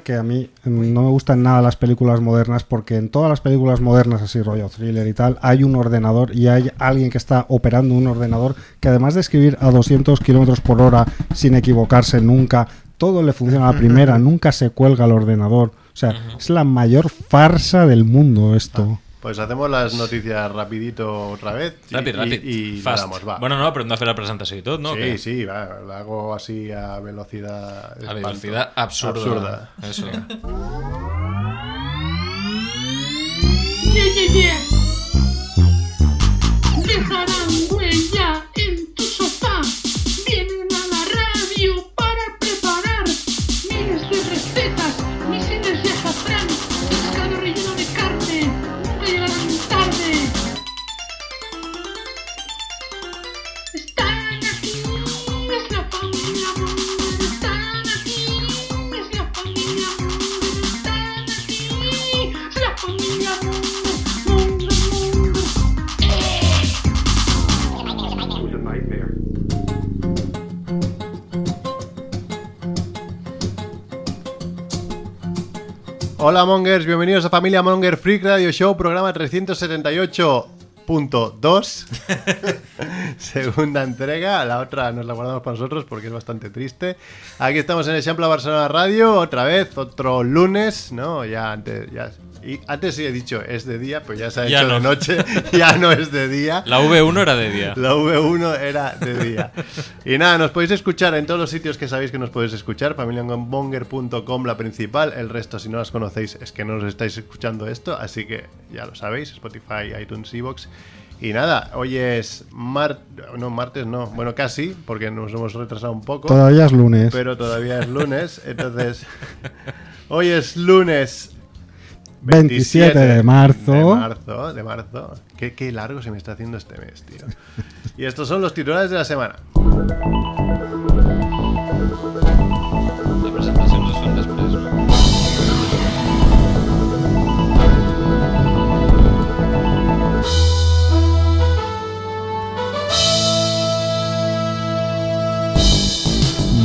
que a mí no me gustan nada las películas modernas porque en todas las películas modernas, así rollo thriller y tal, hay un ordenador y hay alguien que está operando un ordenador que además de escribir a 200 kilómetros por hora sin equivocarse nunca, todo le funciona a la primera, nunca se cuelga el ordenador. O sea, es la mayor farsa del mundo esto. Pues hacemos las noticias rapidito otra vez. y- Ràpid, y- ràpid. Y, le Fast. damos, va. Bueno, no, hem de fer la presentació i tot, no? sí, sí, va, lo hago así a velocidad. A espanto. velocidad absurda. Absurda. Eso. Yeah, yeah, yeah. Hola Mongers, bienvenidos a Familia Monger Freak Radio Show, programa 378.2. Segunda entrega, la otra nos la guardamos para nosotros porque es bastante triste. Aquí estamos en el Champla Barcelona Radio, otra vez, otro lunes, ¿no? Ya antes, ya. Y antes sí he dicho es de día, pero ya se ha Ya hecho de no. noche, ya no es de día. La V1 era de día. La V1 era de día. Y nada, nos podéis escuchar en todos los sitios que sabéis que nos podéis escuchar. familiamonger.com, la principal. El resto, si no las conocéis, es que no os estáis escuchando esto. Así que ya lo sabéis: Spotify, iTunes, Evox. Y nada, hoy es mar... no, martes, no. Bueno, casi, porque nos hemos retrasado un poco. Todavía es lunes. Pero todavía es lunes. Entonces, hoy es lunes 27 de marzo. De marzo, de marzo. Qué, qué largo se me está haciendo este mes, tío. Y estos son los titulares de la semana.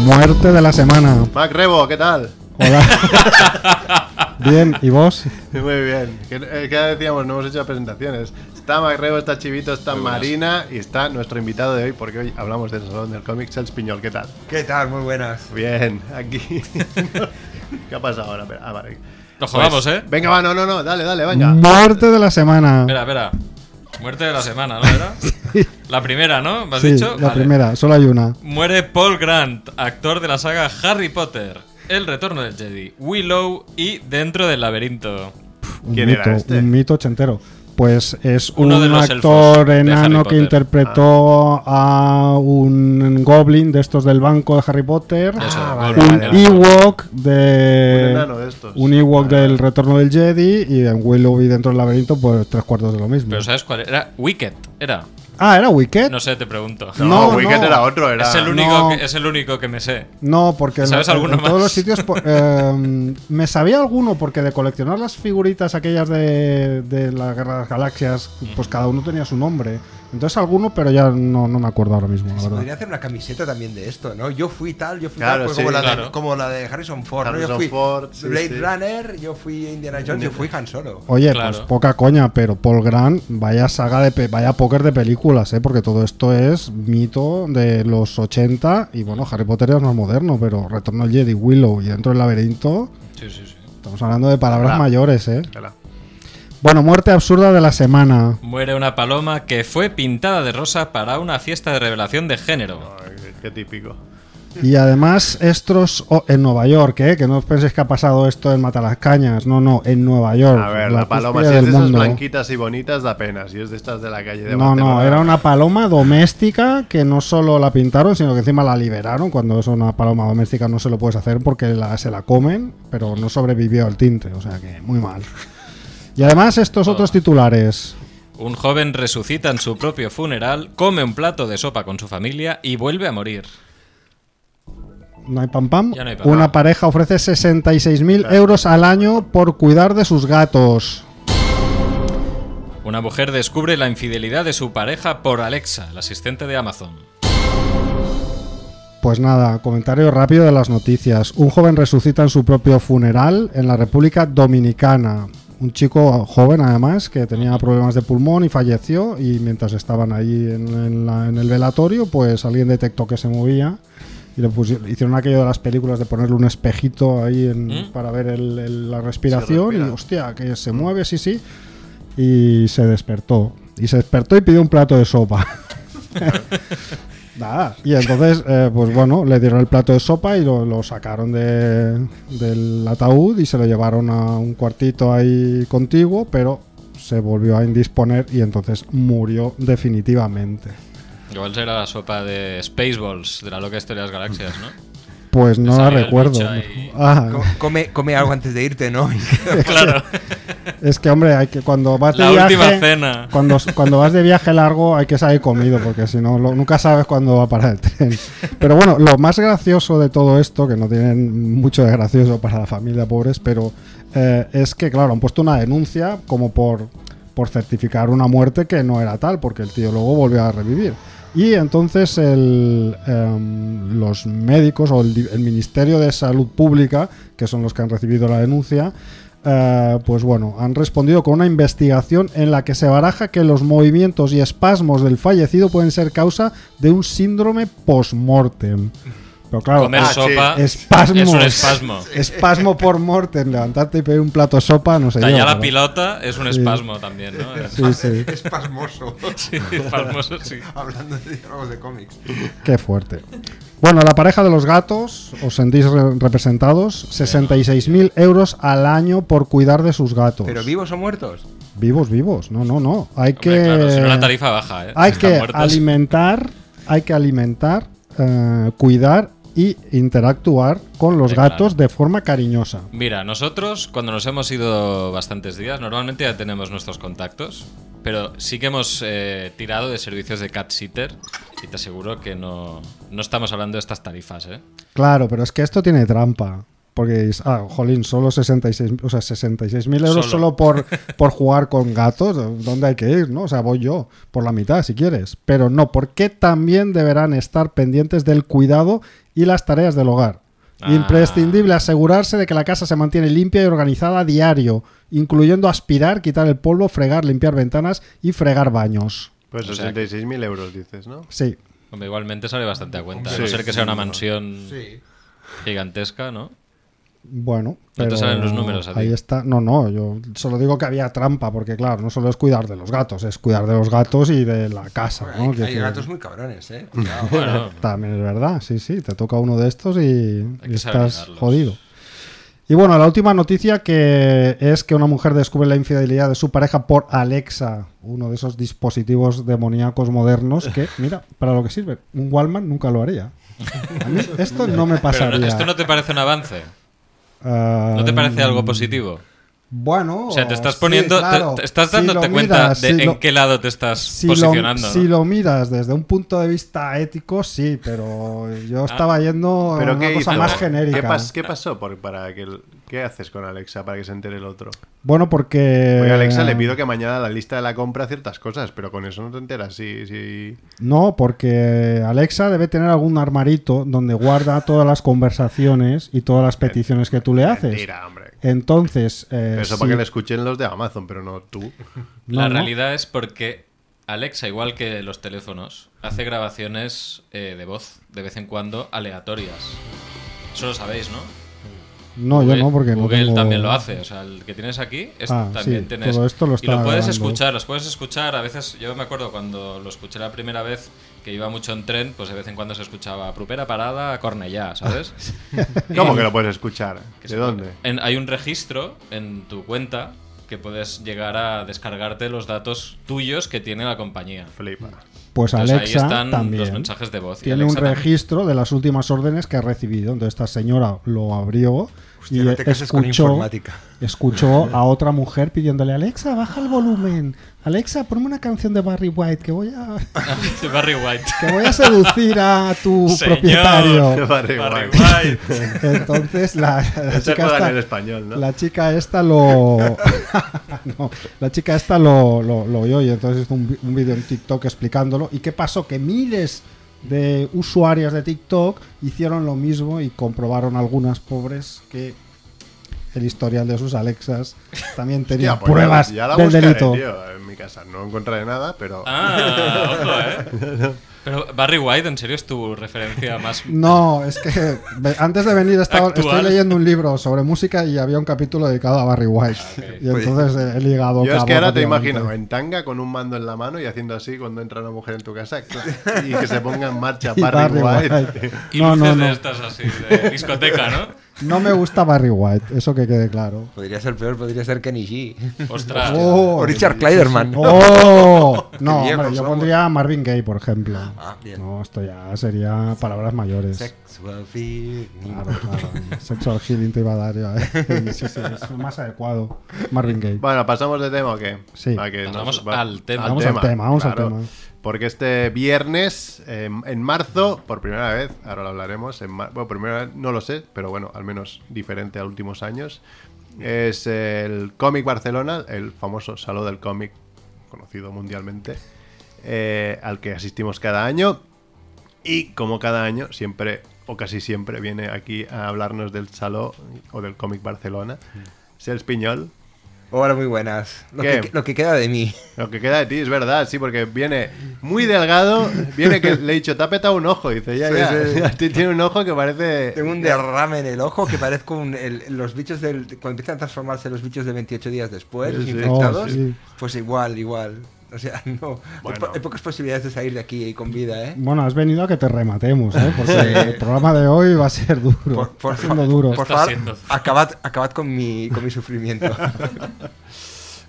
La? Muerte de la semana. Mac Rebo, ¿qué tal? Hola. Bien, ¿y vos? Muy bien. Que, eh, decíamos, no hemos hecho presentaciones. Está Mac Rebo, está Chivito, está Muy buenas. Marina y está nuestro invitado de hoy, porque hoy hablamos del Salón del Cómic, Sels Piñol. ¿Qué tal? ¿Qué tal? Muy buenas. Bien, aquí. ¿Qué ha pasado ahora? Ah, vale. No jodamos, ¿eh? Venga, va, no, no, no, dale, dale, venga. Muerte de la semana. Espera, espera. Muerte de la semana, ¿no era? La primera, ¿no? ¿Me has Sí, dicho? la Vale. primera, solo hay una. Muere Paul Grant, actor de la saga Harry Potter, El Retorno del Jedi, Willow y Dentro del Laberinto. Un ¿Quién mito, era este? un mito ochentero. Pues es Uno un de los actor enano que interpretó a un goblin de estos del banco de Harry Potter. Eso, Ah, un vale. Ewok de. Un enano de estos. un Ewok Ah. del retorno del Jedi. Y en Willow y dentro del laberinto, pues tres cuartos de lo mismo. Pero ¿sabes cuál era? Wicked, era. Ah, ¿era Wicked? No sé, te pregunto. No, No, Wicked no. era otro, era. Es el, único No. que, es el único que me sé. No, porque ¿Sabes en- alguno en todos los sitios eh, me sabía alguno porque de coleccionar las figuritas aquellas de, de la Guerra de las Galaxias, pues cada uno tenía su nombre. Entonces alguno, pero ya no, no me acuerdo ahora mismo, la Se verdad. podría hacer una camiseta también de esto, ¿no? Yo fui tal, yo fui Claro, tal, pues sí, como, la claro. de, como la de Harrison Ford, Yo fui Ford, sí, Blade sí. Runner, yo fui Indiana Jones, yo fui Han Solo. Oye, Claro. pues poca coña, pero Paul Grant, vaya saga de pe- vaya póker de películas, ¿eh? porque todo esto es mito de los 80 y bueno, Harry Potter ya es más moderno, pero Retorno al Jedi, Willow y dentro del laberinto, Sí, sí, sí. estamos hablando de palabras Hola. mayores, ¿eh? Hola. Bueno, muerte absurda de la semana. Muere una paloma que fue pintada de rosa para una fiesta de revelación de género. Ay, qué- típico. Y además, estos oh, en Nueva York, ¿eh? que no os penséis que ha pasado esto en Matalascañas. No, no, en Nueva York. A ver, la, paloma, cúspide si es del de esas mundo. blanquitas y bonitas, da pena. Si es de estas de la calle de No, no, era una paloma doméstica que no solo la pintaron, sino que encima la liberaron. Cuando es una paloma doméstica no se lo puedes hacer porque la- se la comen, pero no sobrevivió al tinte, o sea que muy mal. Y además estos otros titulares. Un joven resucita en su propio funeral, come un plato de sopa con su familia y vuelve a morir. No hay pam pam. Ya no hay pam Una pam. pareja ofrece 66.000 euros al año por cuidar de sus gatos. Una mujer descubre la infidelidad de su pareja por Alexa, el asistente de Amazon. Pues nada, comentario rápido de las noticias. Un joven resucita en su propio funeral en la República Dominicana. Un chico joven, además, que tenía problemas de pulmón y falleció. Y mientras estaban ahí en, en la- en el velatorio, pues alguien detectó que se movía. Y le pusieron- hicieron aquello de las películas de ponerle un espejito ahí en- ¿Mm? para ver el- el- la respiración. y hostia, que se mueve, sí, sí. Y se despertó. Y se despertó y pidió un plato de sopa. Nada. Y entonces, eh, pues bueno, le dieron el plato de sopa y lo, sacaron de- del ataúd y se lo llevaron a un cuartito ahí contiguo, pero se volvió a indisponer y entonces murió definitivamente. Igual será la sopa de Spaceballs, de la loca historia de las galaxias, ¿no? Pues no la recuerdo. Ah, Co- Come, come algo antes de irte, ¿no? claro. es que hombre, hay que cuando vas de La viaje, última cena. Cuando, cuando vas de viaje largo hay que salir comido porque si no lo- nunca sabes cuándo va a parar el tren. Pero bueno, lo más gracioso de todo esto, que no tienen mucho de gracioso para la familia pobres, pero eh, es que claro, han puesto una denuncia como por, por certificar una muerte que no era tal, porque el tío luego volvió a revivir. Y entonces el, em, los médicos o el Ministerio de Salud Pública, que son los que han recibido la denuncia, eh, pues bueno, han respondido con una investigación en la que se baraja que los movimientos y espasmos del fallecido pueden ser causa de un síndrome post-mortem. Pero claro, Comer Ah, sopa espasmos. es un espasmo. espasmo por mortem, levantarte y pedir un plato de sopa, no sé yo, la pero- pilota es un Sí. espasmo también, ¿no? Sí, sí, Espasmoso. Sí, espasmoso, sí. Hablando de diálogos de cómics. qué fuerte. Bueno, la pareja de los gatos, os sentís re- representados, 66.000 euros al año por cuidar de sus gatos. ¿Pero vivos o muertos? Vivos, vivos, no, no, no. Hay Hombre, que... claro, si no la tarifa baja, ¿eh? hay Están que muertos. alimentar, hay que alimentar, eh, cuidar y interactuar con los Sí, gatos claro. de forma cariñosa. Mira, nosotros cuando nos hemos ido bastantes días, normalmente ya tenemos nuestros contactos, pero sí que hemos eh, tirado de servicios de cat sitter y te aseguro que no, no estamos hablando de estas tarifas, ¿eh? Claro, pero es que esto tiene trampa. Porque, ah, jolín, solo 66, o sea, 66.000 euros Solo. solo, por, por jugar con gatos. ¿Dónde hay que ir? ¿no? O sea, voy yo, por la mitad, si quieres. Pero no, porque también deberán estar pendientes del cuidado y las tareas del hogar. Ah. Imprescindible asegurarse de que la casa se mantiene limpia y organizada a diario, incluyendo aspirar, quitar el polvo, fregar, limpiar ventanas y fregar baños. Pues O sea, 66.000 euros, dices, ¿no? Sí, Hombre, igualmente sale bastante a cuenta, a no ser que sea una mansión Sí. gigantesca, ¿no? Bueno, No te pero salen los números a ti. ahí está. No, no, yo solo digo que había trampa, porque claro, no solo es cuidar de los gatos, es cuidar de los gatos y de la casa. ¿no? Hay, Quiero hay decir, gatos muy cabrones, ¿eh? Cuidado. Bueno, También es verdad, sí, sí, te toca uno de estos y, estás jodido. Y bueno, la última noticia que es que una mujer descubre la infidelidad de su pareja por Alexa, uno de esos dispositivos demoníacos modernos que, mira, para lo que sirve. Un Wallman nunca lo haría. A mí esto no me pero pasaría. no- ¿esto no te parece un avance? Ah, ¿No te parece algo positivo? Bueno, O sea, te estás poniendo, te- claro. te, estás Si dándote cuenta miras, de si en lo- qué lado te estás si lo- posicionando. si ¿no? lo miras desde un punto de vista ético, sí, pero yo estaba yendo a ¿Pero una qué cosa hizo? más genérica. ¿Qué, pas- qué pasó por- para que el- ¿Qué haces con Alexa para que se entere el otro? Bueno, porque... Oye, Alexa, le pido que mañana la lista de la compra ciertas cosas, pero con eso no te enteras. Sí, sí. No, porque Alexa debe tener algún armarito donde guarda todas las conversaciones y todas las peticiones que tú le haces. Mentira, hombre. Entonces, eh, Pero eso sí- para que le escuchen los de Amazon, pero no tú. La no. realidad es porque Alexa, igual que los teléfonos, hace grabaciones eh, de voz de vez en cuando aleatorias. Eso lo sabéis, ¿no? No, yo no, porque no Google tengo- también lo hace. O sea, el que tienes aquí es- Ah, también sí, tienes. todo esto lo y está lo puedes grabando. escuchar, los puedes escuchar. A veces, yo me acuerdo cuando lo escuché la primera vez que iba mucho en tren, pues de vez en cuando se escuchaba Prupera parada, Cornellá, ¿sabes? ¿Cómo que lo puedes escuchar? ¿De dónde? en- hay un registro en tu cuenta que puedes llegar a descargarte los datos tuyos que tiene la compañía. Flipa. Pues Entonces, Alexa ahí están también los mensajes de voz. y tiene un también. registro de las últimas órdenes que ha recibido. Entonces esta señora lo abrió Hostia, y no te cases con escuchó, informática. escuchó a otra mujer pidiéndole Alexa, baja el volumen. Alexa, ponme una canción de Barry White que voy a De Barry White. que voy a seducir a tu Señor. propietario. Barry Barry White. White. Entonces la, chica esta, en español, ¿no? la chica esta lo no, la chica esta lo, lo, lo oyó y entonces hizo un, un vídeo en TikTok explicándolo. ¿Y qué pasó? Que miles de usuarias de TikTok hicieron lo mismo y comprobaron algunas pobres que el historial de sus Alexas también tenía Hostia, pues ya pruebas la- ya la del buscaré, delito. tío, en mi casa. No encontraré nada, pero. Ah, ojo, ¿eh? Pero Barry White, ¿en serio es tu referencia más... No, es que antes de venir estaba, estoy leyendo un libro sobre música y había un capítulo dedicado a Barry White. Y Pues- entonces he ligado. Yo es que ahora te imagino en tanga con un mando en la mano y haciendo así cuando entra una mujer en tu casa y que se ponga en marcha Y Barry, Barry White. White. Y No, luces no, no. de estas así, de discoteca, ¿no? No me gusta Barry White, eso que quede claro. Podría ser peor, podría ser Kenny G. Ostras. Oh, o Richard Kleiderman. ¡Oh! No, hombre, yo pondría a Marvin Gaye, por ejemplo. Ah, bien. No, esto ya sería palabras mayores. Sexual feeling. Claro, claro. Sexual healing te iba a dar yo. ¿eh? Sí, sí, es más adecuado. Marvin Gaye. Bueno, ¿pasamos de tema o qué? Sí. Para que Pasamos nos- va- al tema. Vamos al tema, vamos al tema. Porque este viernes, eh, en marzo, por primera vez, ahora lo hablaremos, en bueno, primera vez no lo sé, pero bueno, al menos diferente a últimos años, es el Cómic Barcelona, el famoso Salón del Cómic, conocido mundialmente, eh, al que asistimos cada año. Y como cada año, siempre o casi siempre viene aquí a hablarnos del Salón o del Cómic Barcelona. Sels Piñol, Hola, muy buenas. Lo que, lo que queda de mí. Lo que queda de ti es verdad, sí, porque viene muy delgado, viene que le he dicho, te ha petado un ojo, dice, ya, Sí, ya, sí. a ti tiene un ojo que parece... Tengo un derrame en el ojo que parezco un, el- los bichos del. Cuando empiezan a transformarse los bichos de 28 días después, Sí, los sí. infectados, Oh, sí. pues igual, igual. O sea, no. Bueno. Hay, po- hay pocas posibilidades de salir de aquí con vida, ¿eh? Bueno, has venido a que te rematemos, ¿eh? Porque el programa de hoy va a ser duro. Por, por Está siendo fa- duro. por favor, acabad, acabad con, mi, con mi sufrimiento.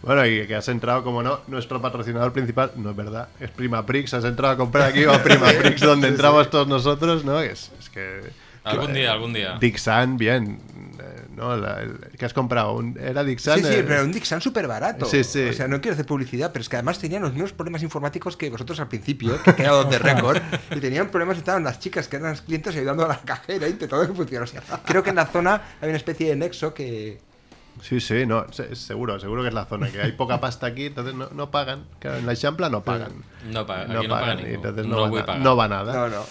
Bueno, y que has entrado, como no, nuestro patrocinador principal, no es verdad, es Prima Prix, has entrado a comprar aquí a Prima Prix, donde entramos todos nosotros, ¿no? Es, es que... Algún día, algún día. Dixan, bien, eh, ¿no? La- el, que has comprado? Un- ¿Era Dixan? Sí, sí, Eh, pero un Dixon súper barato. Sí, sí. O sea, no quiero hacer publicidad, pero es que además tenían los mismos problemas informáticos que vosotros al principio, que quedado de récord, y tenían problemas, estaban las chicas que eran las clientes ayudando a la cajera, intentando que funcionara. O sea, creo que en la zona hay una especie de nexo que... Sí, sí, no, se- seguro, seguro que es la zona, que hay poca pasta aquí, entonces no, no pagan. Claro, en la Champla no pagan. No paga, aquí no paga y ningún. entonces No no, voy va, a pagar. no va nada. No, no.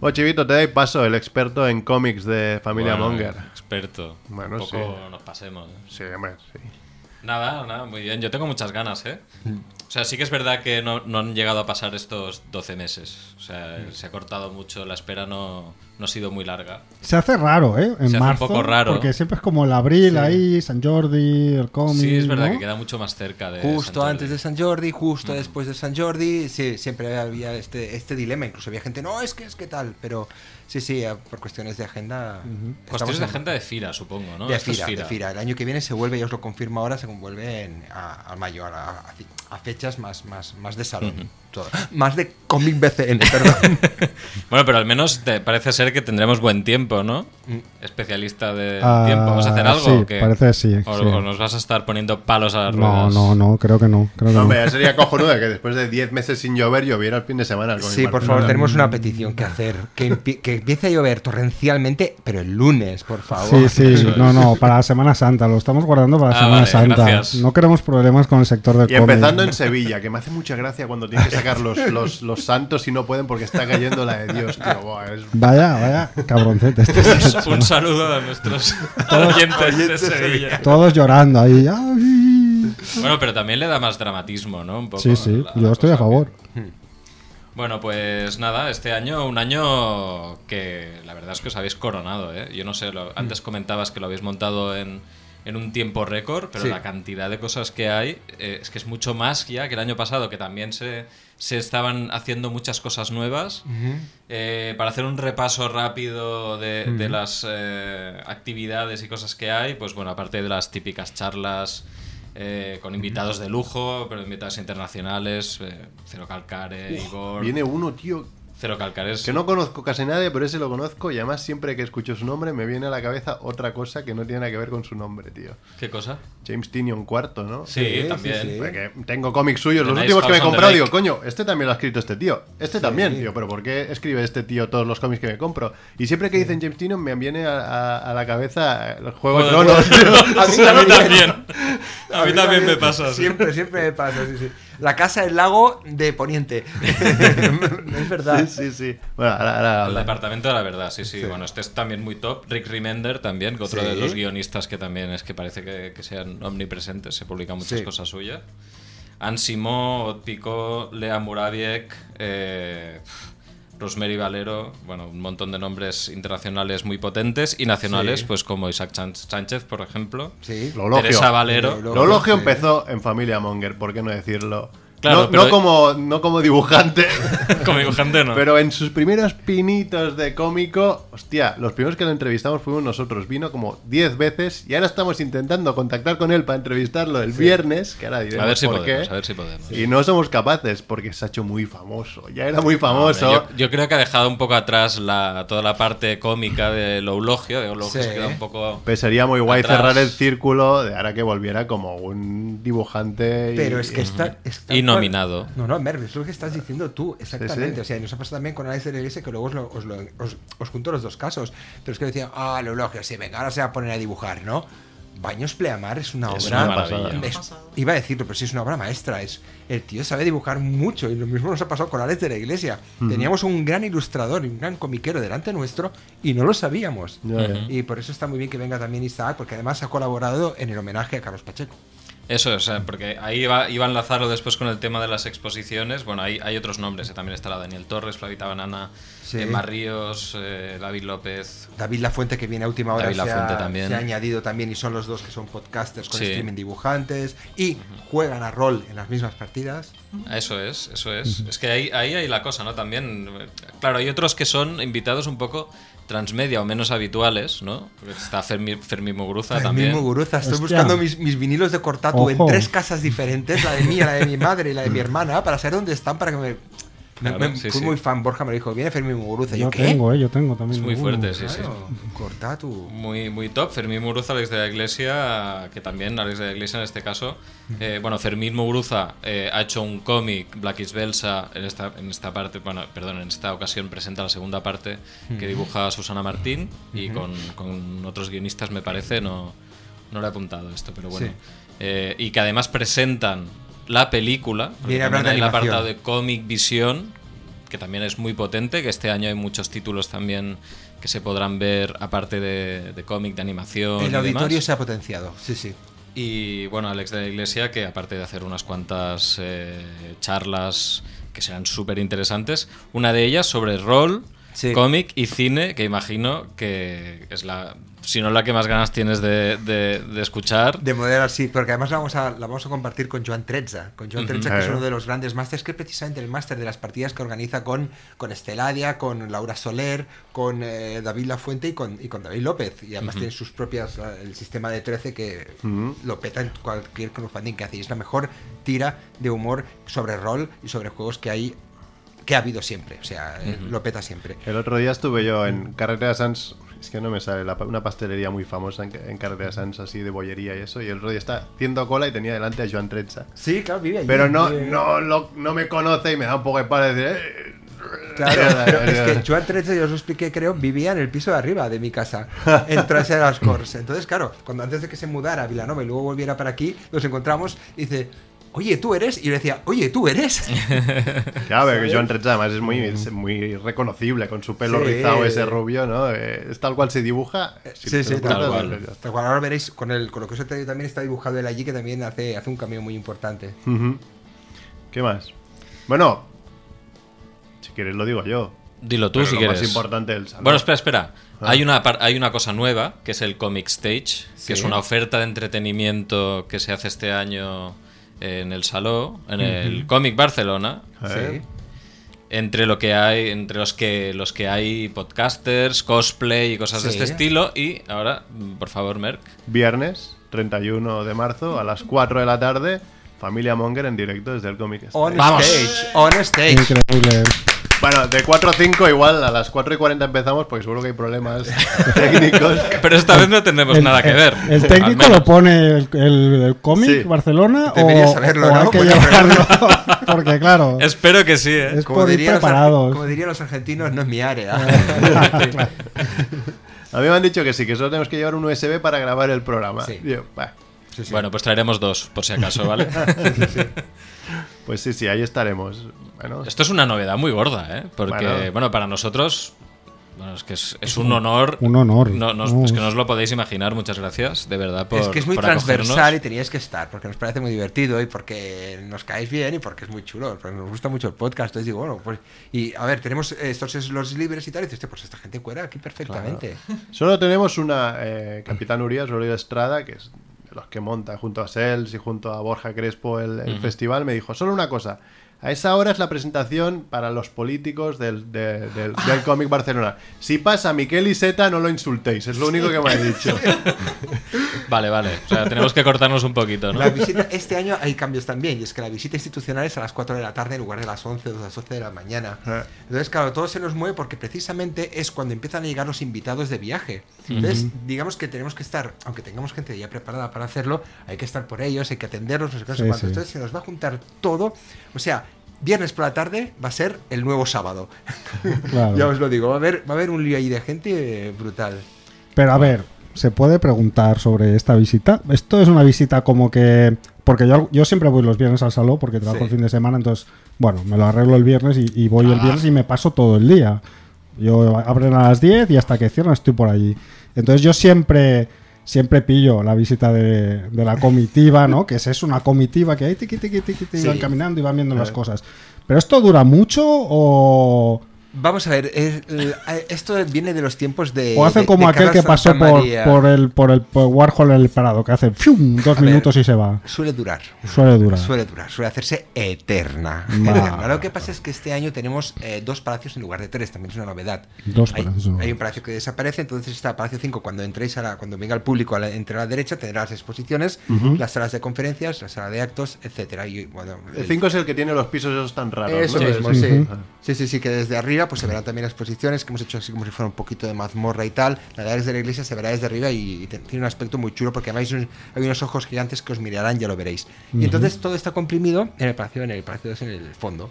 Bueno, Chivito, te doy paso, el experto en cómics de Familia Bueno, Monger. Experto. Bueno, Un poco sí. nos pasemos. ¿eh? Sí, hombre, sí. Nada, nada, muy bien. Yo tengo muchas ganas, ¿eh? O sea, sí que es verdad que no, no han llegado a pasar estos 12 meses. O sea, se ha cortado mucho, la espera no, no ha sido muy larga. Se hace raro, ¿eh? En Se hace un marzo. poco raro. Porque siempre es como el abril ahí, San Jordi, el cómic. Sí, es verdad ¿no? que queda mucho más cerca de. Justo San antes de San Jordi, justo después de San Jordi, sí, siempre había este, este dilema. Incluso había gente, no, es que es que tal, pero sí, sí, por cuestiones de agenda. estamos Cuestiones de en- agenda de Fira, supongo, ¿no? De es Fira, de Fira. El año que viene se vuelve, ya os lo confirmo ahora, se vuelve en- a, a mayo, a, a- a fechas más, más, más de salón. todo. Más de cómic BCN, perdón. Bueno, pero al menos te parece ser que tendremos buen tiempo, ¿no? Mm. Especialista de Ah, tiempo. ¿Vas a hacer algo sí, o qué? parece sí, O, sí. o nos vas a estar poniendo palos a las No, ruedas? no, no, creo que no. Creo que No, no. hombre, ya sería cojonudo que después de 10 meses sin llover lloviera el fin de semana. Sí, por favor, tenemos una petición que hacer. Que, que empiece a llover torrencialmente, pero el lunes, por favor. Sí, sí, Eso es. no, no, para la Semana Santa, lo estamos guardando para la Ah, Semana vale, Santa. gracias. No queremos problemas con el sector del Y empezando en Sevilla, que me hace mucha gracia cuando tienen que sacar los, los, los santos y no pueden porque está cayendo la de Dios, tío. Buah, es- Vaya, vaya, cabroncete. este es Un saludo a nuestros oyentes de Sevilla. Todos llorando ahí. ¡ay! Bueno, pero también le da más dramatismo, ¿no? Un poco Sí, sí, la- yo la estoy a favor. Bueno, pues nada, este año, un año que la verdad es que os habéis coronado, ¿eh? Yo no sé, lo- antes comentabas que lo habéis montado en, en un tiempo récord, pero Sí. la cantidad de cosas que hay eh, es que es mucho más ya que el año pasado, que también se, se estaban haciendo muchas cosas nuevas. Eh, para hacer un repaso rápido de, de las eh, actividades y cosas que hay, pues bueno, aparte de las típicas charlas eh, con invitados de lujo, pero invitados internacionales, eh, Cero Calcare, Igor... Viene uno, tío, Cero Calcares. que no conozco casi nadie, pero ese lo conozco y además siempre que escucho su nombre me viene a la cabeza otra cosa que no tiene nada que ver con su nombre, tío. ¿Qué cosa? James Tinion cuarto, ¿no? Sí, sí, también. sí. Porque tengo cómics suyos, los últimos que me he comprado, digo, coño, este también lo ha escrito este tío. Este también, tío, pero ¿por qué escribe este tío todos los cómics que me compro? Y siempre que dicen James Tinion me viene a, a- a la cabeza el Juego de Tronos, tío. A mí Sí, a mí también. también. A mí también me pasa. sí. Siempre, siempre me pasa, sí, sí. La casa del lago de Poniente. es verdad. Sí, sí, sí. Bueno, ahora, ahora El departamento de la verdad, sí, sí, Bueno, este es también muy top. Rick Remender también, que otro Sí. de los guionistas que también es que parece que, que sean omnipresentes, se publican muchas Sí. cosas suyas. Anne Simó, Pico, Lea Muraviek, eh, Rosemary Valero, bueno, un montón de nombres internacionales muy potentes y nacionales, Sí. pues como Isaac Chan- Sánchez, por ejemplo. Sí. Teresa Valero. Lo- Lo elogio Sí. empezó en Familia Monger, ¿por qué no decirlo? Claro, no, pero- no como, no como dibujante, como dibujante, no. pero en sus primeros pinitos de cómico, hostia, los primeros que lo entrevistamos fuimos nosotros. Vino como 10 veces y ahora estamos intentando contactar con él para entrevistarlo el viernes, que ahora diremos a ver si por podemos, qué. a ver si podemos. Y no somos capaces porque se ha hecho muy famoso. Ya era muy famoso. Hombre, yo, yo creo que ha dejado un poco atrás la, toda la parte cómica de lo eulogio, de eulogio Sí. se queda un poco... Pues sería muy guay Atrás. cerrar el círculo de ahora que volviera como un dibujante. y- Pero es que está, está Y nominado. No, no, Merv, es lo que estás diciendo tú, exactamente. Sí, sí. O sea, y nos ha pasado también con Alex de la Iglesia, que luego os, lo- os, lo- os- os junto los dos casos. Pero es que decía, ah, lo elogio, sí, venga, ahora se va a poner a dibujar, ¿no? Baños Pleamar es una Es obra. una maravilla. es- iba a decirlo, pero sí es una obra maestra. Es, el tío sabe dibujar mucho y lo mismo nos ha pasado con Alex de la Iglesia. Teníamos un gran ilustrador y un gran comiquero delante nuestro y no lo sabíamos. Ya, ya. Y por eso está muy bien que venga también Isaac, porque además ha colaborado en el homenaje a Carlos Pacheco. Eso, sea, porque ahí iba, iba a enlazarlo después con el tema de las exposiciones. Bueno, hay, hay otros nombres, eh, también estará Daniel Torres, Flavita Banana, Sí. Emma Ríos, eh, David López. David Lafuente que viene a última hora David se, ha, también. se ha añadido también y son los dos que son podcasters con Sí. streaming dibujantes y juegan a rol en las mismas partidas. Eso es, eso es. Es que ahí, ahí hay la cosa, ¿no? También, claro, hay otros que son invitados un poco transmedia o menos habituales, ¿no? Porque Está Fermi, Fermi Muguruza El también. mismo Guruza, estoy Hostia. buscando mis, mis vinilos de Cortatu en tres casas diferentes, la de mía, la de mi madre y la de mi hermana, para saber dónde están para que me... Claro, me- sí, fui sí. muy fan, Borja me dijo, viene Fermín Muguruza. Yo yo, ¿qué? tengo, eh, yo tengo también. Es muy fuerte, sí, sí. Claro, Cortatu. Muy, muy top. Fermín Muguruza, Alex de la Iglesia, que también, Alex de la Iglesia en este caso. eh, bueno, Fermín Muguruza eh, ha hecho un cómic, Black is Belsa, en esta, en esta parte, bueno, perdón, en esta ocasión presenta la segunda parte que dibuja Susana Martín y con, con otros guionistas, me parece, no, no le he apuntado esto, pero bueno. Sí. Eh, y que además presentan la película, Viene el animación. apartado de Comic Visión, que también es muy potente, que este año hay muchos títulos también que se podrán ver aparte de, de cómic, de animación. El y auditorio demás. se ha potenciado, sí, sí. Y bueno, Alex de la Iglesia, que aparte de hacer unas cuantas eh, charlas que serán súper interesantes, una de ellas sobre rol, Sí. cómic y cine, que imagino que es la, si no la que más ganas tienes de, de- de escuchar. De modelo sí, porque además la vamos a, la vamos a compartir con Joan Trezza, con Joan. Trezza, que es uno de los grandes másters, que es precisamente el máster de las partidas que organiza con, con Esteladia, con Laura Soler, con eh, David Lafuente y con, y con David López. Y además tiene sus propias, eh, el sistema de 13 que lo peta en cualquier crowdfunding que hace. Y es la mejor tira de humor sobre rol y sobre juegos que hay que ha habido siempre, o sea, eh, lo peta siempre. El otro día estuve yo en Carretera Sans, es que no me sale, la una pastelería muy famosa en, en Carretera Sans, así de bollería y eso, y el otro día estaba haciendo cola y tenía delante a Joan Trezza. Sí, claro, vive allí. Pero no, vive- no, lo- no me conoce y me da un poco de palo decir... "Eh". Claro, pero es que Joan Trezza, yo os lo expliqué, creo, vivía en el piso de arriba de mi casa, en Trasera de las Corts. Entonces, claro, cuando antes de que se mudara a Vilanova y luego volviera para aquí, nos encontramos y dice, oye, tú eres. Y yo le decía, oye, tú eres. Ya, pero que Joan Trezza además es muy, es muy reconocible con su pelo Sí. rizado ese rubio, ¿no? Eh, Es tal cual se dibuja. si Sí, sí, tal cual. pues. Tal cual, ahora veréis, con, el, con lo que os he traído también está dibujado él allí, que también hace, hace un cambio muy importante. ¿Qué más? Bueno, si quieres lo digo yo. Dilo tú Pero si lo quieres. más importante del salón. Bueno, espera, espera. Ah. Hay, una, hay una cosa nueva, que es el Comic Stage, Sí. que es una oferta de entretenimiento que se hace este año en el Saló, en el Comic Barcelona. Sí. Entre lo que hay, entre los que los que hay podcasters, cosplay y cosas de este estilo. Y ahora, por favor, Merck. Viernes, 31 de marzo, a las 4 de la tarde, Familia Monger en directo desde el Comic Stage. On Vamos. stage, on stage. Increíble. Bueno, de 4 a 5 igual, a las 4 y 40 empezamos porque seguro que hay problemas técnicos. Pero esta vez no tenemos El- nada que ver. ¿El técnico lo pone el, el- el cómic Sí. Barcelona Debería o, saberlo, o ¿no? hay que Buena llevarlo? Porque claro, Espero que sí, ¿eh? es Como por ir dirían, los, como dirían los argentinos, no es mi área. A mí me han dicho que sí, que solo tenemos que llevar un USB para grabar el programa. Sí. Yo, bah. Sí, sí. Bueno, pues traeremos dos, por si acaso, ¿vale? Pues sí, sí, ahí estaremos. Bueno, Esto es una novedad muy gorda, ¿eh? Porque, Bueno. bueno, para nosotros, bueno, es que es, es un honor. Un honor. No, no- No. es que no os lo podéis imaginar. Muchas gracias, de verdad, por es que es muy transversal y teníais que estar, porque nos parece muy divertido y porque nos caéis bien y porque es muy chulo, porque nos gusta mucho el podcast. Entonces digo, bueno, pues. Y a ver, tenemos estos slots libres y tal, y dices, "Hostia, pues esta gente cuera aquí perfectamente. Solo tenemos una eh, Capitán Urias, Rodrigo Estrada, que es de los que monta junto a Sels y junto a Borja Crespo el, el festival, me dijo, solo una cosa, a esa hora es la presentación para los políticos del, de- del, del cómic Barcelona. Si pasa Miquel y Seta, no lo insultéis, es lo único que me ha dicho. Vale, vale. O sea, tenemos que cortarnos un poquito, ¿no? La visita, este año hay cambios también, y es que la visita institucional es a las 4 de la tarde en lugar de las 11 o las 12 de la mañana. Ah. Entonces, claro, todo se nos mueve porque precisamente es cuando empiezan a llegar los invitados de viaje. Entonces, digamos que tenemos que estar, aunque tengamos gente ya preparada para hacerlo, hay que estar por ellos, hay que atenderlos, no sé qué, Sí, sí. Entonces, se nos va a juntar todo. O sea, viernes por la tarde va a ser el nuevo sábado. Claro. ya os lo digo, va a haber, va a haber un lío ahí de gente brutal. Pero a ver, ¿se puede preguntar sobre esta visita? Esto es una visita como que... Porque yo, yo siempre voy los viernes al salón porque trabajo Sí. el fin de semana, entonces, bueno, me lo arreglo el viernes y, y voy el viernes y me paso todo el día. Yo abren a las 10 y hasta que cierran estoy por allí. Entonces yo siempre siempre pillo la visita de, de la comitiva, ¿no? Que es, es una comitiva que ahí tiqui, tiqui, tiqui, tiqui, Sí. van caminando y van viendo las Eh. cosas. ¿Pero esto dura mucho o...? Vamos a ver, es- eh, esto viene de los tiempos de. O hacen de- como de aquel que pasó por, por el por el por Warhol en el parado, que hace ¡fium! dos A ver. minutos y se va. Suele durar. Suele durar. Suele durar, suele hacerse eterna. Lo que pasa es que este año tenemos eh, dos palacios en lugar de tres, también es una novedad. Dos hay, palacios hay un palacio que desaparece, entonces está Palacio 5. Cuando entréis a la, cuando venga el público a la, entre a la derecha, tendrá las exposiciones, las salas de conferencias, la sala de actos, etcétera. Y, bueno, El 5 es el que tiene los pisos esos tan raros. eso ¿no? mismo, Sí. Sí, sí, sí, que desde arriba pues se verán también exposiciones que hemos hecho así como si fuera un poquito de mazmorra y tal. La de desde la iglesia se verá desde arriba y, tiene un aspecto muy chulo porque además hay, un- hay unos ojos gigantes que os mirarán, ya lo veréis. Y entonces todo está comprimido en el palacio, en el palacio en el fondo.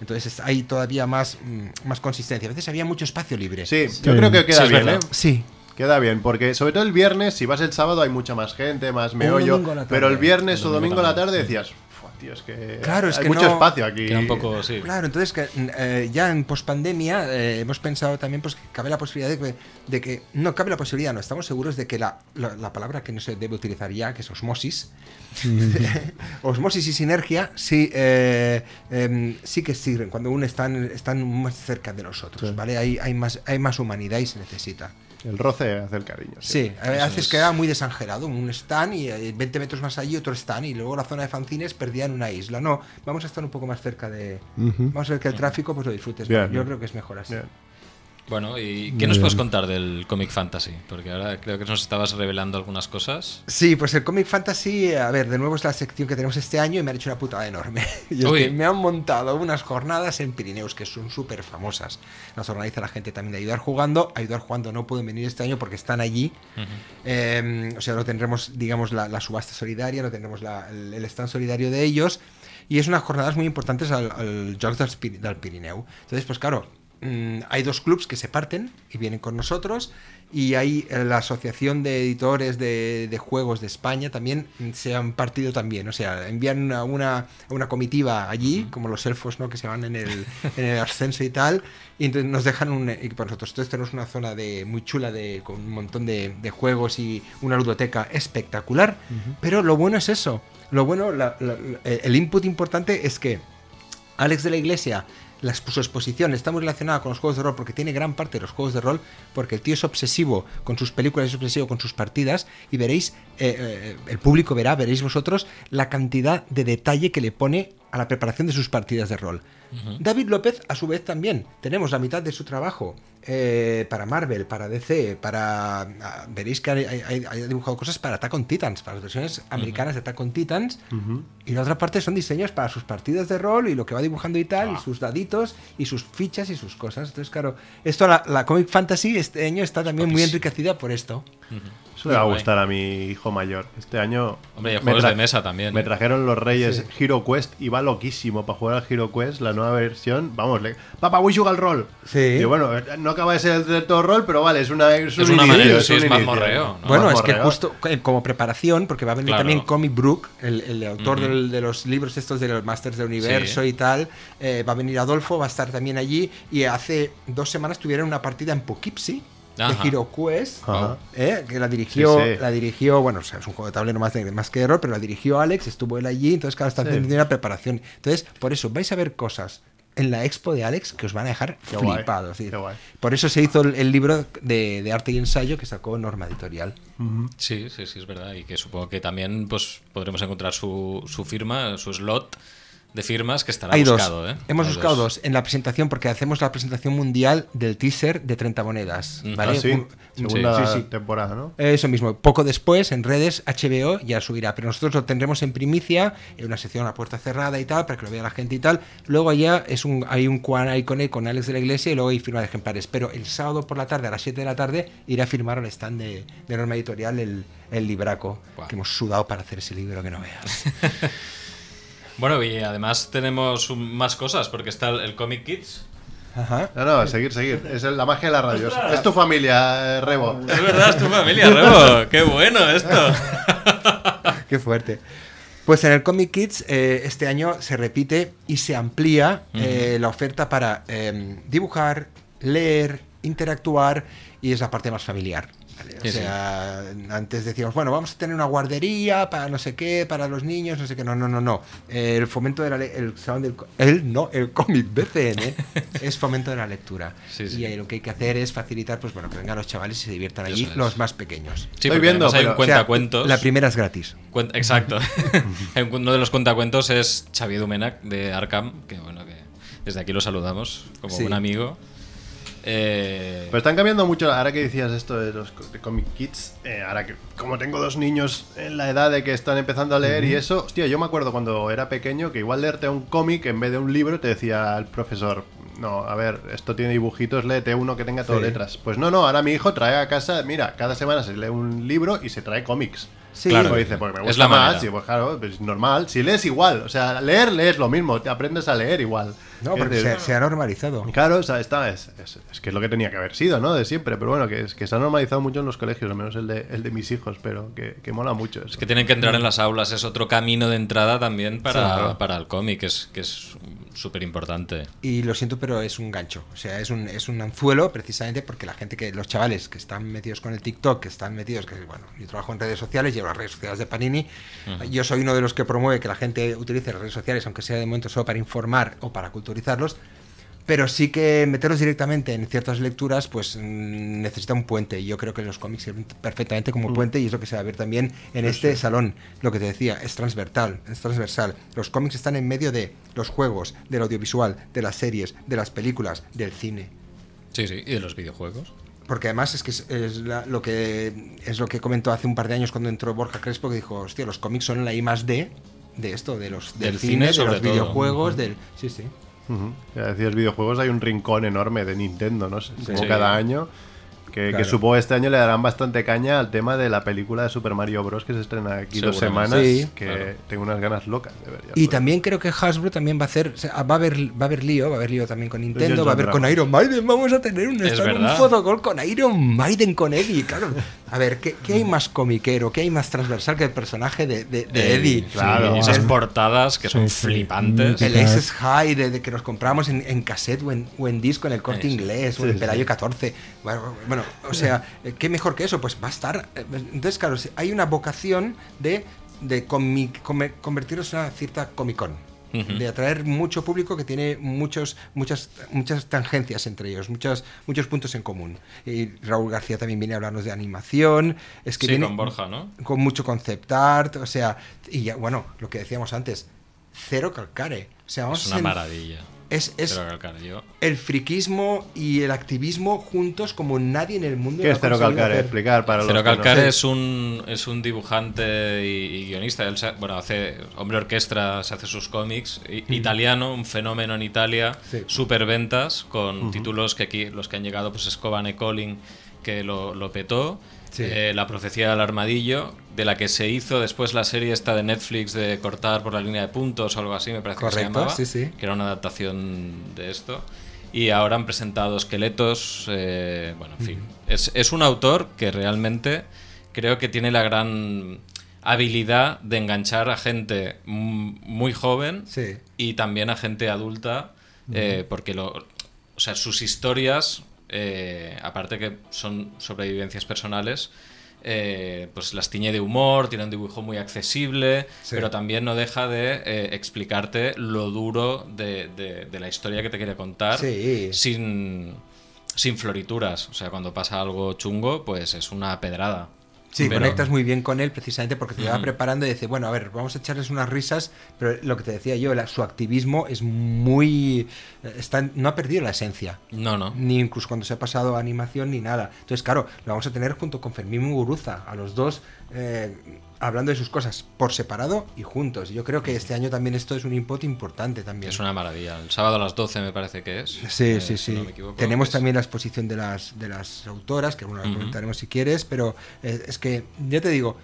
Entonces es- hay todavía más, mm, más consistencia. A veces había mucho espacio libre. Sí, yo creo que queda Sí, bien, verdad. ¿eh? Sí. Queda bien, porque sobre todo el viernes, si vas el sábado hay mucha más gente, más meollo, pero el viernes El o domingo a la tarde decías, "Fua, tío, es que Claro, es hay que mucho no- espacio aquí. Queda un poco, sí. Claro, entonces que, eh, ya en pospandemia eh, hemos pensado también pues, que cabe la posibilidad de que, de que- No, cabe la posibilidad, no, estamos seguros de que la, la- la palabra que no se debe utilizar ya, que es osmosis, osmosis y sinergia, sí, eh, em, sí que sirven cuando uno están, están más cerca de nosotros, ¿vale? Hay, hay, más, hay más humanidad y se necesita. El roce hace el cariño. Sí, a veces es. queda muy desangelado, un stand y eh, 20 metros más allí otro stand y luego la zona de fanzines perdida en una isla. No, vamos a estar un poco más cerca de... Vamos a ver que el tráfico pues lo disfrutes. Bien. Yo bien. creo que es mejor así. Bien. Bueno, ¿y Muy qué nos puedes contar del Comic Fantasy? Porque ahora creo que nos estabas revelando algunas cosas. Sí, pues el Comic Fantasy, a ver, de nuevo es la sección que tenemos este año y me han hecho una putada enorme. Y es Uy. que me han montado unas jornadas en Pirineos que son súper famosas. Las organiza la gente también de Ayudar Jugando. Ayudar Jugando no pueden venir este año porque están allí. Eh, o sea, no tendremos, digamos, la, la subasta solidaria, no tendremos la- el, el stand solidario de ellos. Y es unas jornadas muy importantes al, al Jocs del Pirineu. Entonces, pues claro, mm, hay dos clubs que se parten y vienen con nosotros. Y hay eh, la Asociación de Editores de, de Juegos de España también mm, se han partido también. O sea, envían a una, a una comitiva allí, como los elfos, ¿no? Que se van en el, en el ascenso y tal. Y entonces nos dejan un equipo para nosotros. Entonces tenemos una zona de, muy chula de, con un montón de, de juegos y una ludoteca espectacular. Pero lo bueno es eso. Lo bueno, la- la- la- el input importante es que Alex de la Iglesia, la, su exposición está muy relacionada con los juegos de rol porque tiene gran parte de los juegos de rol, porque el tío es obsesivo con sus películas, es obsesivo con sus partidas, y veréis, eh, eh, el público verá, veréis vosotros, la cantidad de detalle que le pone a la preparación de sus partidas de rol. David López, a su vez, también. Tenemos la mitad de su trabajo eh, para Marvel, para DC, para... ah, veréis que hay dibujado cosas para Attack on Titans, para las versiones americanas de Attack on Titans. Y la otra parte son diseños para sus partidas de rol y lo que va dibujando y tal, y sus daditos, y sus fichas y sus cosas. Entonces, claro, esto, la, la Comic Fantasy este año está también muy enriquecida por esto. Eso le va a gustar a mi hijo mayor. Este año. Hombre, y juegos de mesa también. Me ¿eh? trajeron los Reyes Hero Quest y va loquísimo para jugar al Hero Quest, la nueva versión. Vamos, le... papá, voy a jugar al rol. Sí. Y bueno, eh, no acaba de ser del todo rol, pero vale, es una es, Es un una inicio, manera, es sí, un es ¿no? Bueno, es que justo eh, como preparación, porque va a venir Claro. también Comic Brook, el, el autor del- de los libros estos de los Masters del Universo Sí. y tal, eh, va a venir Adolfo, va a estar también allí, y hace dos semanas tuvieron una partida en Poughkeepsie Ajá. de Hero Quest, eh, que la dirigió, Sí, sí. la dirigió, bueno, o sea, es un juego de tablero más, de, más que rol, pero la dirigió Alex, estuvo él allí, entonces claro, está Sí. haciendo una preparación. Entonces, por eso, vais a ver cosas en la expo de Alex que os van a dejar Qué guay, flipados. guay. Por eso se hizo el, el libro de, de arte y ensayo que sacó Norma Editorial. Sí, sí, sí, es verdad. Y que supongo que también pues podremos encontrar su, su firma, su slot de firmas que estará Hay buscado. dos. ¿eh? Hemos Hay buscado dos. en la presentación porque hacemos la presentación mundial del teaser de 30 monedas. Mm. ¿vale? Ah, sí, Un- segunda sí, sí. temporada, ¿no? Eso mismo. Poco después, en redes, HBO ya subirá. Pero nosotros lo tendremos en primicia, en una sección a puerta cerrada y tal, para que lo vea la gente y tal. Luego allá es un, hay un Quan Icon con Alex de la Iglesia y luego hay firma de ejemplares. Pero el sábado por la tarde, a las 7 de la tarde, irá a firmar al stand de, de Norma Editorial el, el libraco. Guau. Que hemos sudado para hacer ese libro que no veas. Bueno, y además tenemos un- más cosas, porque está el, el Comic Kids. Ajá. No, no, seguir, seguir. Es el- la magia de la radio. Es, es tu familia, eh, Rebo. Es verdad, es tu familia, Rebo. Qué bueno esto. Qué fuerte. Pues en el Comic Kids eh, este año se repite y se amplía eh, la oferta para eh, dibujar, leer, interactuar y es la parte más familiar. ¿Vale? O Sí, sí. sea, antes decíamos, bueno, vamos a tener una guardería para no sé qué, para los niños, no sé qué. No, no, no, no. El fomento de la le- el salón del el no, el cómic BCN es fomento de la lectura. Sí, sí. Y ahí lo que hay que hacer es facilitar, pues bueno, que vengan los chavales y se diviertan allí, los más pequeños. Sí, Estoy viendo, hay un o O sea, cuentacuentos. la primera es gratis. Cuen- Exacto. Un- Uno de los cuentacuentos es Xavier Dumenac de Arkham, que bueno, que desde aquí lo saludamos como Sí. buen amigo. Eh, Pero están cambiando mucho. Ahora que decías esto de los Comic Kids, eh, ahora que como tengo dos niños en la edad de que están empezando a leer y eso, hostia, yo me acuerdo cuando era pequeño que igual leerte un cómic en vez de un libro te decía el profesor, no, a ver, esto tiene dibujitos, léete uno que tenga todo Sí. letras. Pues no, no, ahora mi hijo trae a casa, mira, cada semana se lee un libro y se trae cómics. Sí, Claro. Pues dice, porque me Es gusta la más, manera. y pues claro, pues normal. Si lees igual, o sea, leer, lees lo mismo, te aprendes a leer igual. No, porque decir, se, se ha normalizado. Claro, o sea, está, es, es- es que es lo que tenía que haber sido, ¿no? De siempre, pero bueno, que, es, que se ha normalizado mucho en los colegios, al menos el de, el de mis hijos, pero que, que mola mucho eso. es que tienen que entrar en las aulas, es otro camino de entrada también para, Claro. para el cómic, que es que es súper importante. Y lo siento, pero es un gancho. O sea, es un, es un anzuelo precisamente porque la gente que, los chavales que están metidos con el TikTok, que están metidos, que bueno, yo trabajo en redes sociales, llevo las redes sociales de Panini. Yo soy uno de los que promueve que la gente utilice las redes sociales, aunque sea de momento solo para informar o para culturizarlos. Pero sí que meterlos directamente en ciertas lecturas, pues mm, necesita un puente. Y yo creo que los cómics sirven perfectamente como puente y es lo que se va a ver también en este salón. Lo que te decía, es transversal, es transversal. Los cómics están en medio de los juegos, del audiovisual, de las series, de las películas, del cine. Sí, sí, y de los videojuegos. Porque además es que es, es la- lo que es lo que comentó hace un par de años cuando entró Borja Crespo que dijo, hostia, los cómics son la I más D de esto, de los del, Del cine, cine de los todo. videojuegos, del sí, sí. Ujú. Ya decías videojuegos, hay un rincón enorme de Nintendo, ¿no? Como Sí. cada año. Que, que Claro. supongo este año le darán bastante caña al tema de la película de Super Mario Bros. que se estrena aquí dos semanas. Sí. que Claro. tengo unas ganas locas de ver. ya Y también creo que Hasbro también va a hacer, o sea, va a haber, va a haber lío, va a haber lío también con Nintendo, va a haber con. Iron Maiden, vamos a tener un, un fotocall con Iron Maiden con Eddie, claro. A ver, ¿qué, qué hay más comiquero, qué hay más transversal que el personaje de, de- de Eddie? claro. Y esas El- portadas que son Sí, sí. flipantes. El. Aces High de, de que nos compramos en, en cassette o en, o en disco en el corte sí. inglés o Sí, en sí. Pelayo 14. Bueno, bueno, o sea, eh, ¿qué mejor que eso? Pues va a estar. eh, Entonces, claro, hay una vocación de, de come- en una cierta Comic Con. De atraer mucho público que tiene muchos, muchas, muchas tangencias entre ellos, muchos, muchos puntos en común. Y Raúl García también viene a hablarnos de animación. Es que Sí, viene con Borja, ¿no? con mucho concept art, o sea, y ya, bueno, lo que decíamos antes, cero calcare. O sea, vamos Es una maravilla. Es, es yo- el friquismo y el activismo juntos como nadie en el mundo ¿Qué lo es Cero hacer. Explicar para Cero los que no- Calcar es un es un dibujante y, y guionista. Él bueno, hace hombre orquestra, se hace sus cómics. I- Italiano, un fenómeno en Italia. Sí. Super ventas con títulos que aquí los que han llegado pues Escoban e Colin que lo, lo petó Sí. eh, La profecía del armadillo, de la que se hizo después la serie esta de Netflix de cortar por la línea de puntos o algo así, me parece que se Correcto, llamaba. sí, sí. Que era una adaptación de esto. Y ahora han presentado esqueletos. eh, bueno, en fin. Es, es un autor que realmente creo que tiene la gran habilidad de enganchar a gente muy joven Sí. y también a gente adulta, eh, porque lo, o sea, sus historias, eh, aparte que son sobrevivencias personales, eh, pues las tiñe de humor, tiene un dibujo muy accesible, Sí. pero también no deja de eh, explicarte lo duro de, de- de la historia que te quiere contar Sí. sin, sin florituras. O sea, cuando pasa algo chungo, pues es una pedrada. Sí, Pero- conectas muy bien con él precisamente porque te va preparando y dice, bueno, a ver, vamos a echarles unas risas, pero lo que te decía yo, la- su activismo es muy... Está, no ha perdido la esencia. No, no. Ni incluso cuando se ha pasado a animación ni nada. Entonces, claro, lo vamos a tener junto con Fermín Muguruza, a los dos eh, hablando de sus cosas por separado y juntos. Yo creo que este año también esto es un input importante también. Es una maravilla. El sábado a las 12 me parece que es. Sí, eh, sí, si sí. no me equivoco. Tenemos también la exposición de las, de las autoras, que bueno, la Ujú. comentaremos si quieres, pero eh, es que, ya te digo,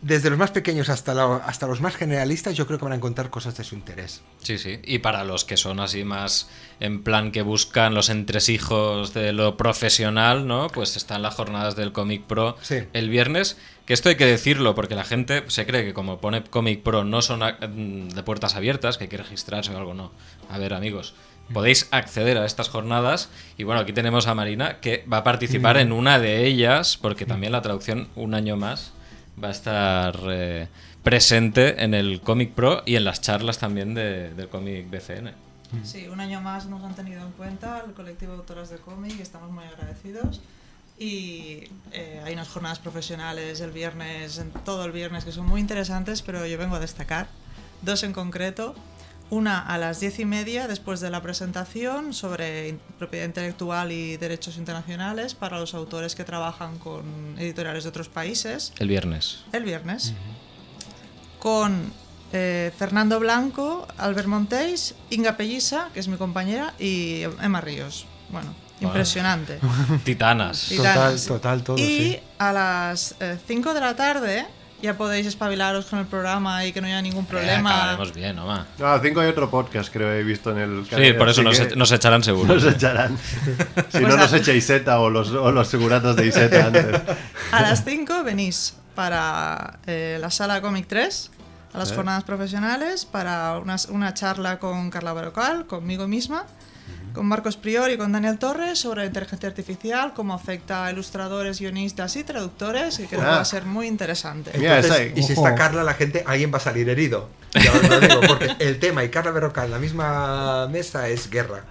desde los más pequeños hasta, la- hasta los más generalistas, yo creo que van a encontrar cosas de su interés. Sí, sí. Y para los que son así más en plan que buscan los entresijos de lo profesional, ¿no? Pues están las jornadas del Comic Pro Sí. el viernes. Que esto hay que decirlo porque la gente se cree que como pone Comic Pro no son a- mm, de puertas abiertas, que hay que registrarse o algo, no. A ver, amigos. Podéis acceder a estas jornadas y bueno, aquí tenemos a Marina que va a participar en una de ellas porque también la traducción un año más va a estar eh, presente en el Comic Pro y en las charlas también de- del cómic BCN. Sí, un año más nos han tenido en cuenta el colectivo de autoras de cómic y estamos muy agradecidos. Y eh, hay unas jornadas profesionales el viernes, en todo el viernes, que son muy interesantes, pero yo vengo a destacar dos en concreto. Una a las diez y media después de la presentación sobre propiedad intelectual y derechos internacionales para los autores que trabajan con editoriales de otros países El viernes. el viernes con eh, Fernando Blanco, Albert Montéis, Inga Pellisa, que es mi compañera, y Emma Ríos. Bueno, impresionante. Titanas. Y Total, total, todo, y sí. a las 5 de la tarde ya podéis espabilaros con el programa y que no haya ningún Eh, problema. acabaremos bien, Oma. No, a 5 hay otro podcast, creo, he visto en el Sí, por eso nos, e- nos echarán seguro. nos echarán. si no, Pues nos a- echa Iseta o los, o los seguratos de Iseta antes. A las 5 venís para eh, la sala Comic 3, a las Eh. jornadas profesionales, para una, una charla con Carla Barocal, conmigo misma, con Marcos Prior y con Daniel Torres sobre la inteligencia artificial, cómo afecta a ilustradores, guionistas y traductores, y creo que Ah. va a ser muy interesante. Entonces, esa- y si está Carla, la gente, alguien va a salir herido. Ya os lo digo, porque el tema y Carla Berrocal en la misma mesa es guerra.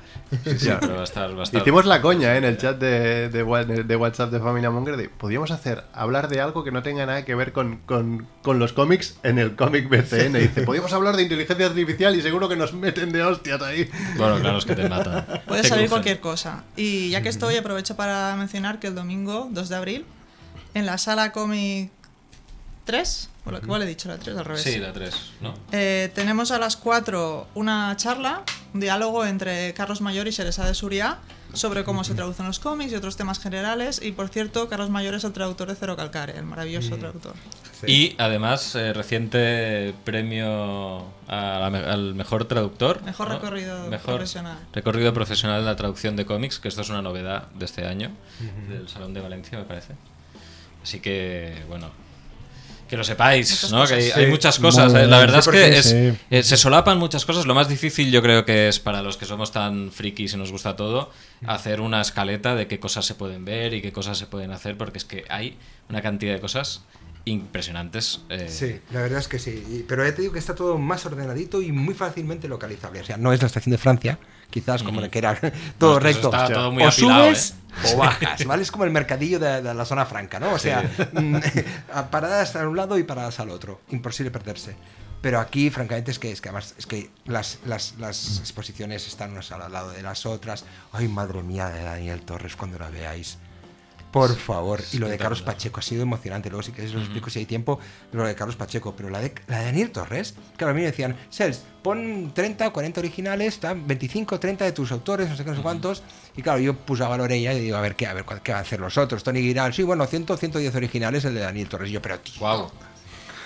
Sí, pero va a estar, va a estar- Hicimos la coña ¿eh? en el chat de, de, wa- de WhatsApp de Familia Monger de podíamos hacer hablar de algo que no tenga nada que ver con, con- con los cómics en el cómic BCN. Dice, podíamos hablar de inteligencia artificial y seguro que nos meten de hostias ahí. Bueno, claro, es que te matan. Puede Te salir cualquier cosa. Y ya que estoy, aprovecho para mencionar que el domingo 2 de abril, en la sala Comic 3, o que igual he dicho, la 3 al revés. Sí, la 3, ¿no? Eh, tenemos a las 4 una charla, un diálogo entre Carlos Mayor y Seresa de Suria sobre cómo se traducen los cómics y otros temas generales. Y por cierto, Carlos Mayor es el traductor de Cero Calcare, el maravilloso traductor. Y además, eh, reciente premio a la me- al mejor traductor. Mejor ¿no? recorrido Mejor profesional. Recorrido profesional en la traducción de cómics, que esto es una novedad de este año, del Salón de Valencia, me parece. Así que, bueno, que lo sepáis, Muchas ¿no? Que hay, muchas cosas. Muy ¿eh? La verdad Sí, es que es- sí. eh, se solapan muchas cosas. Lo más difícil yo creo que es para los que somos tan frikis y nos gusta todo, hacer una escaleta de qué cosas se pueden ver y qué cosas se pueden hacer, porque es que hay una cantidad de cosas impresionantes. eh, Sí, la verdad es que sí. Y- Pero ya te digo que está todo más ordenadito y muy fácilmente localizable. O sea, no es la estación de Francia, quizás como que era todo recto. todo muy o apilado, subes ¿eh? o bajas, ¿vale? Es como el mercadillo de, de la zona franca, ¿no? O sea, mm, paradas a un lado y paradas al otro. Imposible perderse. Pero aquí, francamente, es que, es que además es que las, las, las exposiciones están unas al lado de las otras. Ay, madre mía de Daniel Torres, cuando la veáis. Por favor. Y lo de Carlos. Pacheco ha sido emocionante. Luego, si queréis, os explico si hay tiempo. Lo de Carlos Pacheco. Pero la de, la de Daniel Torres, claro, a mí me decían, Sels, pon 30 o 40 originales, tal, 25 30 de tus autores, no sé qué, no sé cuántos. Y claro, yo puse a valor ella y digo, a ver, ¿qué, a ver, ¿cuál- ¿qué van a hacer los otros? Tony Giral, sí, bueno, 100, 110 originales el de Daniel Torres. Y yo, pero tío, Wow.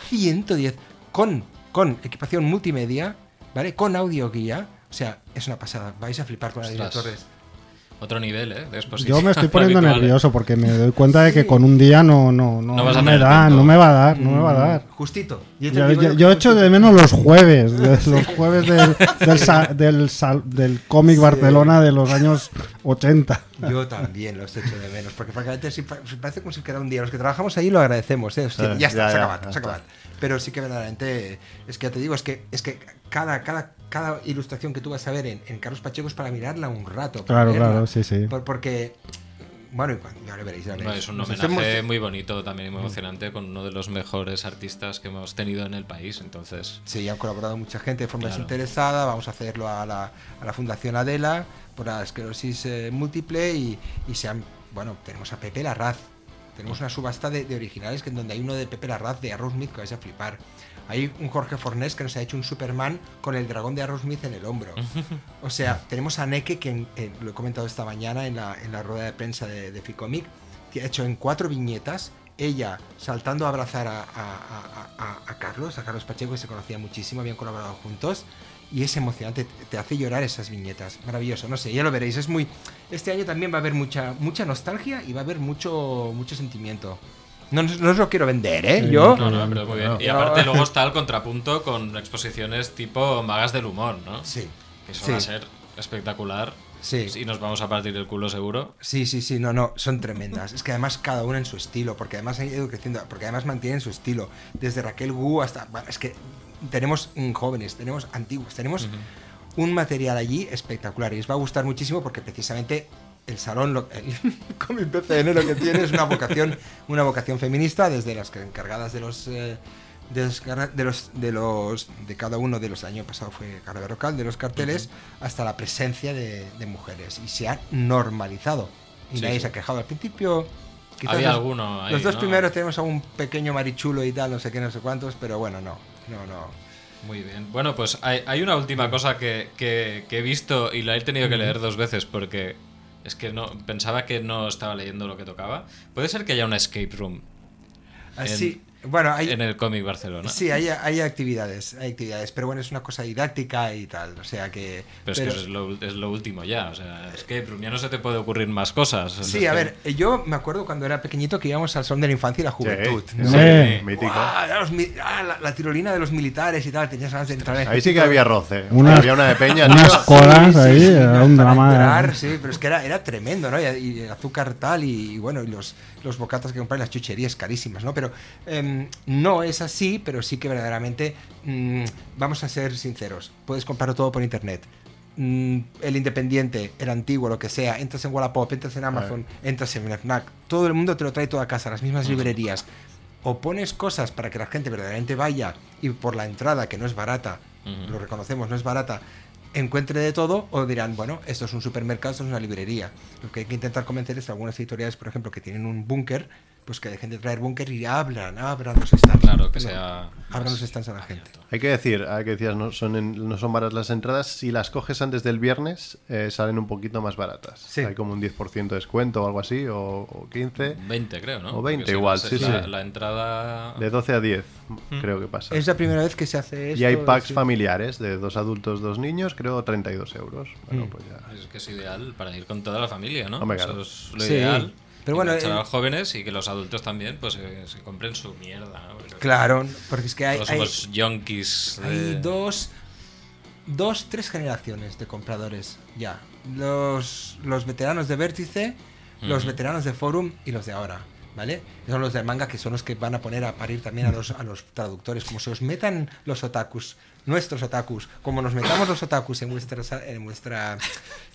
110 con, con equipación multimedia, ¿vale? Con audio guía. O sea, es una pasada. Vais a flipar con Daniel. Torres. Otro nivel, ¿eh? De exposición. Yo me estoy poniendo habitual, ¿eh? nervioso porque me doy cuenta de que con un día no, no, no, No vas a no me da, no me va a dar, no me va a dar. Justito. Yo Yo, yo- echo de menos los jueves, de- los jueves del, del, sa- del, sal- del cómic Sí. Barcelona de los años 80. Yo también los echo de menos, porque francamente sí parece como si fuera un día. Los que trabajamos ahí lo agradecemos, ¿eh? Hostia, ya está, ya, se acaba, se acaba. Pero sí que verdaderamente, es que ya te digo, es que, es que cada, cada, cada ilustración que tú vas a ver en, en Carlos Pacheco es para mirarla un rato. para Claro, leerla. claro, sí, sí. Por- porque, bueno, y cuando, ya lo veréis, ya lo No, veréis. es un homenaje muy bonito también y muy emocionante con uno de los mejores artistas que hemos tenido en el país. Entonces, Sí, han colaborado mucha gente de forma Claro. desinteresada. Vamos a hacerlo a la, a la Fundación Adela por la esclerosis eh, múltiple y, y se han, bueno, tenemos a Pepe Larraz. Tenemos una subasta de, de originales que en donde hay uno de Pepe Larraz de Aerosmith que vais a flipar. Hay un Jorge Fornés que nos ha hecho un Superman con el dragón de Aerosmith en el hombro. O sea, tenemos a Neke, que en- en- lo he comentado esta mañana en la, en la rueda de prensa de, de Ficomic, que ha hecho en cuatro viñetas, ella saltando a abrazar a, a- a- Carlos, a Carlos Pacheco, que se conocía muchísimo, habían colaborado juntos, y es emocionante, te- te hace llorar esas viñetas, maravilloso, no sé, ya lo veréis, es muy... Este año también va a haber mucha, mucha nostalgia y va a haber mucho, mucho sentimiento. No, no, os lo quiero vender, ¿eh? Sí, Yo... no, no, pero muy bien. Y aparte luego está el contrapunto con exposiciones tipo magas del humor, ¿no? Sí. Que eso Sí. va a ser espectacular. Sí. Y nos vamos a partir el culo seguro. Sí, sí, sí, no, no, son tremendas. Es que además cada una en su estilo, porque además han ido creciendo, porque además mantienen su estilo. Desde Raquel Gu hasta. Bueno, es que tenemos mm, jóvenes, tenemos antiguos, tenemos un material allí espectacular y os va a gustar muchísimo porque precisamente el salón, lo, el cómic PCN lo que tiene es una vocación, una vocación feminista, desde las encargadas de los. eh, de los, de los de los de cada uno de los el año pasado fue Carla Berrocal de los carteles hasta la presencia de, de mujeres y se ha normalizado y Sí, nadie sí. se ha quejado al principio quizás Había los, alguno ahí, los dos ¿no? primeros tenemos a un pequeño marichulo y tal no sé qué no sé cuántos pero bueno no no no Muy bien. Bueno, pues hay, hay una última cosa que, que- que he visto y la he tenido que leer dos veces porque es que no pensaba que no estaba leyendo lo que tocaba. Puede ser que haya una escape room así bueno hay en el cómic Barcelona. sí hay, hay actividades hay actividades pero bueno es una cosa didáctica y tal o sea que Pero es que es lo, es lo último ya. O sea, escape room ya no se te puede ocurrir más cosas. Sí, a ver, eh, yo me acuerdo cuando era pequeñito que íbamos al Salón de la Infancia y la Juventud. Sí, ¿no? sí, Eh. mítico. Mi- ah, la, la tirolina de los militares y tal, tenías ganas de entrar en Ahí sí que había roce. Unas- había una de peña, unas tío. colas ahí, sí, era un drama. entrar, sí, pero es que era, era tremendo, ¿no? Y, y el azúcar tal y, y bueno, y los, los bocatas que compráis, las chucherías carísimas, ¿no? Pero em, no es así, pero sí que verdaderamente, mm, vamos a ser sinceros, puedes comprarlo todo por internet. Mm, el independiente, el antiguo, lo que sea, entras en Wallapop, entras en Amazon, entras en FNAC, todo el mundo te lo trae todo a casa, las mismas librerías. O pones cosas para que la gente verdaderamente vaya y por la entrada, que no es barata, lo reconocemos, no es barata, encuentre de todo o dirán, bueno, esto es un supermercado, esto es una librería. Lo que hay que intentar convencer es a algunas editoriales, por ejemplo, que tienen un búnker, pues que dejen de traer búnker y abran, abran los stands. Claro, que No, sea. Abran los stands a la gente. Hay que decir, hay que decir, no son, en- no son baratas las entradas. Si las coges antes del viernes, eh, salen un poquito más baratas. Sí. Hay como un 10% de descuento o algo así, o, o 15. 20, creo, ¿no? O 20 Porque si igual, la- sí, la, sí. La entrada. De 12 a 10, creo que pasa. Es la primera vez que se hace esto. y hay packs sí. familiares de dos adultos, dos niños, creo 32 euros. Bueno, Mm. pues ya. Es que es ideal para ir con toda la familia, ¿no? Hombre, Eso es lo Sí. Pero Y bueno, el- a los jóvenes y que los adultos también pues eh, se compren su mierda. ¿no? Porque Claro, porque es que hay, Todos hay, somos yonkis. hay de- dos, dos, tres generaciones de compradores ya. Los, los veteranos de Vértice, los veteranos de Forum y los de ahora. ¿Vale? Son los del manga que son los que van a poner a parir también a los, a los traductores. Como se os metan los otakus, nuestros otakus, como nos metamos los otakus en vuestra, en vuestra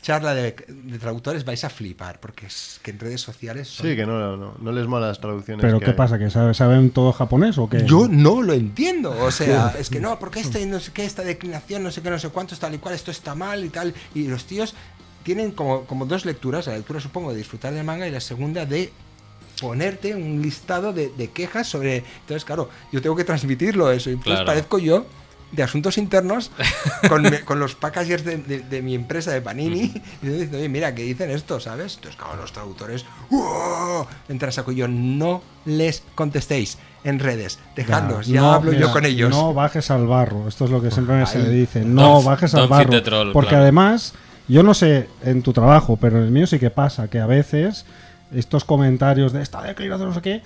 charla de, de traductores, vais a flipar. Porque es que en redes sociales. son- Sí, que no, no, no les mola las traducciones. ¿Pero que qué hay. pasa? ¿Que sabe- saben todo japonés o qué? Yo no lo entiendo. O sea, es que no, porque este no sé qué, esta declinación, no sé qué, no sé cuántos, tal y cual, esto está mal y tal. Y los tíos tienen como, como dos lecturas. La lectura, supongo, de disfrutar del manga y la segunda de ponerte un listado de, de quejas sobre. Entonces, claro, yo tengo que transmitirlo eso. Y entonces Claro. parezco yo de asuntos internos con, me- con los packagers de, de- de mi empresa de Panini y yo diciendo, oye, mira, que dicen esto, ¿sabes? Entonces, claro, los traductores ¡oh! entran a saco yo, no les contestéis en redes, dejadlos, ya, no, hablo mira, yo con ellos. No bajes al barro. Esto es lo que siempre se Ahí. le dice. No Don't- bajes al barro. troll, porque claro. además, yo no sé en tu trabajo, pero en el mío sí que pasa que a veces estos comentarios de esta declinación no sé qué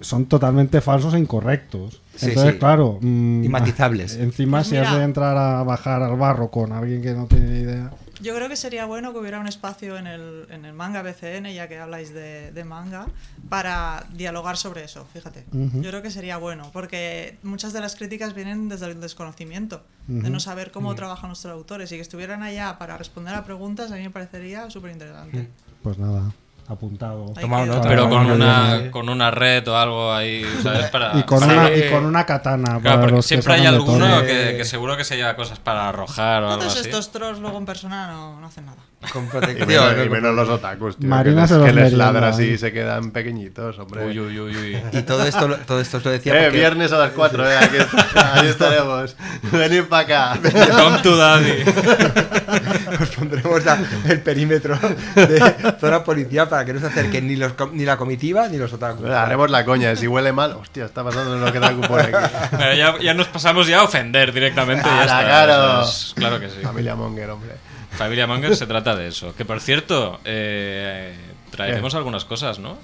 son totalmente falsos e incorrectos. Sí, Entonces, sí. claro. mm, Y matizables. Encima, Pues si has de entrar a bajar al barro con alguien que no tiene ni idea. Yo creo que sería bueno que hubiera un espacio en el, en el manga BCN, ya que habláis de, de manga, para dialogar sobre eso, fíjate. Yo creo que sería bueno, porque muchas de las críticas vienen desde el desconocimiento, de no saber cómo trabajan los traductores, y que estuvieran allá para responder a preguntas a mí me parecería súper interesante. Pues nada, apuntado. Tomado. Pero con una, con una red o algo ahí, ¿sabes? Para, Y con, para- una, y con una katana. Claro, para porque los que siempre hay alguno que, que seguro que se lleva cosas para arrojar o algo Todos así. estos trolls luego en persona no, no hacen nada. Con Y protección. menos, ¿no? y menos los otakus, tío. Marina que les, se los que les ladras ¿eh? y se quedan pequeñitos, hombre. Uy, uy, uy, uy. Y todo esto, lo- todo esto os lo decía Eh, porque viernes a las 4, eh, aquí, ahí estaremos. Venid para acá. Come to daddy. os pondremos la- el perímetro de zona policial para que no se acerquen ni, los, com- ni la comitiva ni los otakus. Bueno, haremos la coña, si huele mal, hostia, está pasando lo que da por aquí. Pero ya, ya nos pasamos ya a ofender directamente. y ya está, es- claro que sí. Familia Monger, hombre. Familia Monger se trata de eso. Que por cierto, eh, traeremos algunas cosas, ¿no?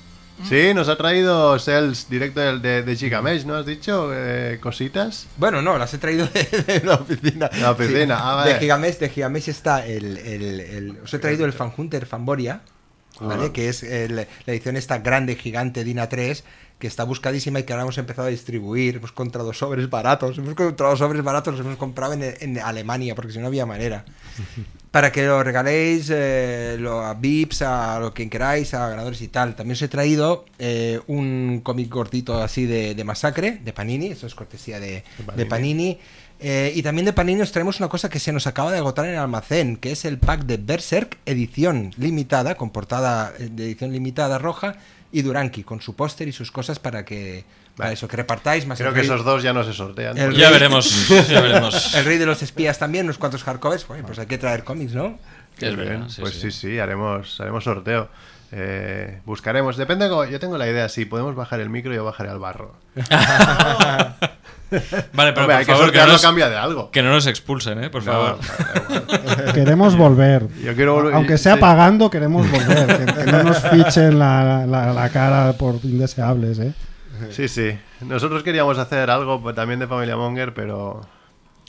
Sí, nos ha traído Sales directo del- de, de Gigamesh, ¿no has dicho? Eh, cositas. Bueno, no, las he traído de, de la oficina. La oficina, ah, vale. De Gigamesh, de Gigamesh está el, el- el- Os he traído el Fan Hunter Fanboria, ¿vale? Ah. Que es el- la edición esta grande, gigante, DINA 3, que está buscadísima y que ahora hemos empezado a distribuir. Hemos encontrado sobres baratos. Hemos encontrado sobres baratos, los hemos comprado en, en Alemania, porque si no había manera. Para que lo regaléis eh, lo- a VIPs, a lo que queráis, a ganadores y tal. También os he traído eh, un cómic gordito así de, de masacre, de Panini. Eso es cortesía de, de Panini. Eh, y también de Panini os traemos una cosa que se nos acaba de agotar en el almacén, que es el pack de Berserk edición limitada, con portada de edición limitada roja, y Duranki, con su póster y sus cosas para que para Vale. eso, que repartáis más Creo que rey- esos dos ya no se sortean. El- Ya veremos, ya veremos. el rey de los espías también, unos cuantos hardcovers, pues hay que traer cómics, ¿no? Qué Es bien, verdad, sí, pues sí. sí, sí, haremos, haremos sorteo. Eh, buscaremos, depende, cómo- yo tengo la idea, si podemos bajar el micro, yo bajaré al barro. Vale, pero Hombre, hay por que favor, que no, nos, cambia de algo. que no nos expulsen, ¿eh? Por No, favor. Queremos volver. Yo quiero volver- Aunque sea sí. pagando, queremos volver. Que, que no nos fichen la, la- la cara por indeseables, ¿eh? Sí, sí. Nosotros queríamos hacer algo pues, también de Familia Monger, pero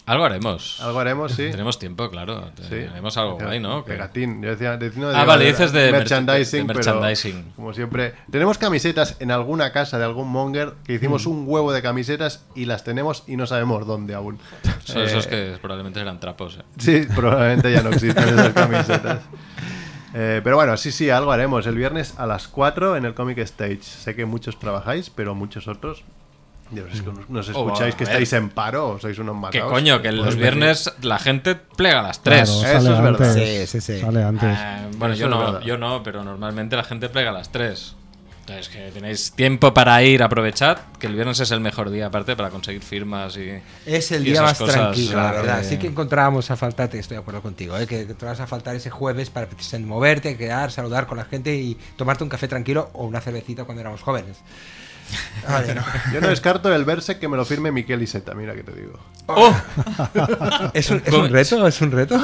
Algo haremos. algo haremos, sí. Tenemos tiempo, claro. Sí. Haremos algo guay, ¿no? Pegatín. Yo decía, de- no Ah, digo vale, dices de merchandising, pero merchandising. como siempre. Tenemos camisetas en alguna casa de algún monger que Mm. hicimos un huevo de camisetas y las tenemos y no sabemos dónde aún. Son esos Eh, que probablemente eran trapos. ¿eh? Sí, probablemente ya no existen esas camisetas. Eh, pero bueno, sí, sí, algo haremos. El viernes a las 4 en el Comic Stage. Sé que muchos trabajáis, pero muchos otros. Dios, es que nos- Oh, escucháis a que estáis en paro o sois unos Que matados. coño, que Pues los viernes la gente plega a las 3. Claro, Eso es verdad. antes. Sí, sí, sí. Sale antes. Ah, bueno, Eso yo no, yo no, pero normalmente la gente plega a las 3. Entonces, que tenéis tiempo para ir, aprovechad, que el viernes es el mejor día, aparte, para conseguir firmas y. Es el y día esas más cosas, tranquilo, la verdad. Sí que encontrábamos a faltar, te estoy de acuerdo contigo, ¿eh? que encontrabas a faltar ese jueves para precisamente moverte, quedar, saludar con la gente y tomarte un café tranquilo o una cervecita cuando éramos jóvenes. Vale, no. Yo no descarto el Berserk que me lo firme Miquel Iseta, mira que te digo. ¡Oh! ¿Es un, es un reto? ¿Es un reto?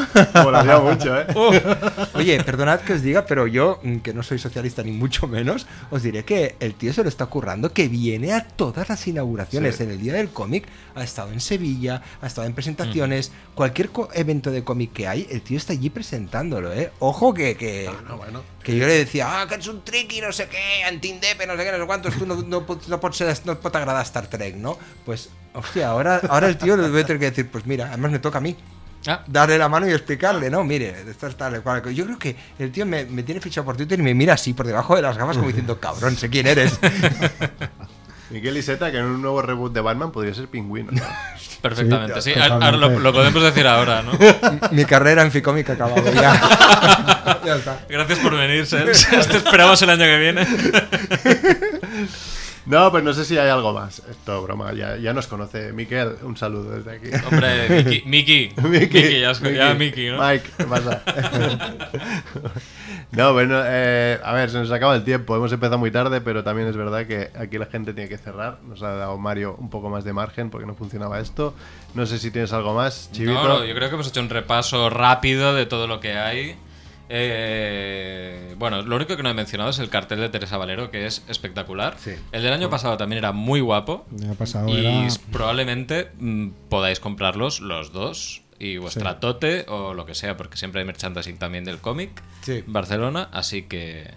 Mucho, ¿eh? Oye, perdonad que os diga, pero yo, mm, que no soy socialista ni mucho menos, os diré que el tío se lo está currando, que viene a todas las inauguraciones. Sí. En el Día del Cómic ha estado en Sevilla, ha estado en presentaciones, cualquier co- evento de cómic que hay, el tío está allí presentándolo, ¿eh? Ojo que... que No, bueno. Que yo le decía, ah, que ets un triqui, no sé què, antindepe, no sé què, no sé quantos, tu no, no, no, pots ser, no pot agradar Star Trek, ¿no? Pues, hostia, ahora, ahora el tío le voy a tener que decir, pues mira, además me toca a mí Ah, darle la mano y explicarle, no, mire, esto es tal cual. Yo creo que el tío me, me tiene fichado por Twitter y me mira así por debajo de las gafas como diciendo, cabrón, sé quién eres. Miquel Iseta, que en un nuevo reboot de Batman podría ser pingüino. ¿no? perfectamente. Sí, Sí, ahora- ahora lo, podemos decir ahora, ¿no? Mi carrera en Ficómic ha acabado ya. ya está. Gracias por venir, Sels. Te esperamos el año que viene. No, pues no sé si hay algo más. Esto, broma, ya, ya nos conoce. Miquel, un saludo desde aquí. Hombre, Miki, Miki, Miki, ya, has- ya Miki, ¿no? Mike, ¿qué pasa? no, bueno, eh, a ver, se nos acaba el tiempo. Hemos empezado muy tarde, pero también es verdad que aquí la gente tiene que cerrar. Nos ha dado Mario un poco más de margen porque no funcionaba esto. No sé si tienes algo más, Chivito. No, no, yo creo que hemos hecho un repaso rápido de todo lo que hay. Eh, bueno, lo único que no he mencionado es el cartel de Teresa Valero, que es espectacular. Sí. El del año pasado también era muy guapo. El año pasado y era- probablemente mm, podáis comprarlos los dos. Y vuestra tote o lo que sea, porque siempre hay merchandising también del cómic. Sí. Barcelona, así que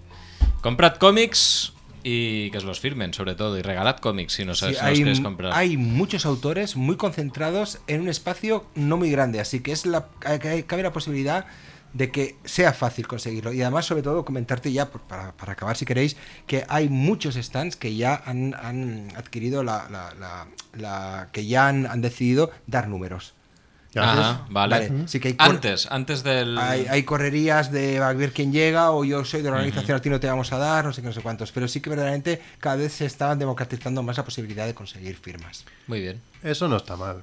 comprad cómics y que os los firmen, sobre todo. Y regalad cómics si no Sí, sabes si no hay, los queréis comprar. hay muchos autores muy concentrados en un espacio no muy grande, así que es la, cabe la posibilidad de que sea fácil conseguirlo. Y además, sobre todo, comentarte ya, por- para, para acabar si queréis, que hay muchos stands que ya han, han adquirido la, la- la- la- que ya han, han decidido dar números. Ajá, vale. Vale, sí que hay Antes, antes del. Hay, hay correrías de a ver quién llega o yo soy de la organización, a ti no te vamos a dar, no sé qué, no sé cuántos. Pero sí que verdaderamente cada vez se estaban democratizando más la posibilidad de conseguir firmas. Muy bien. Eso no está mal.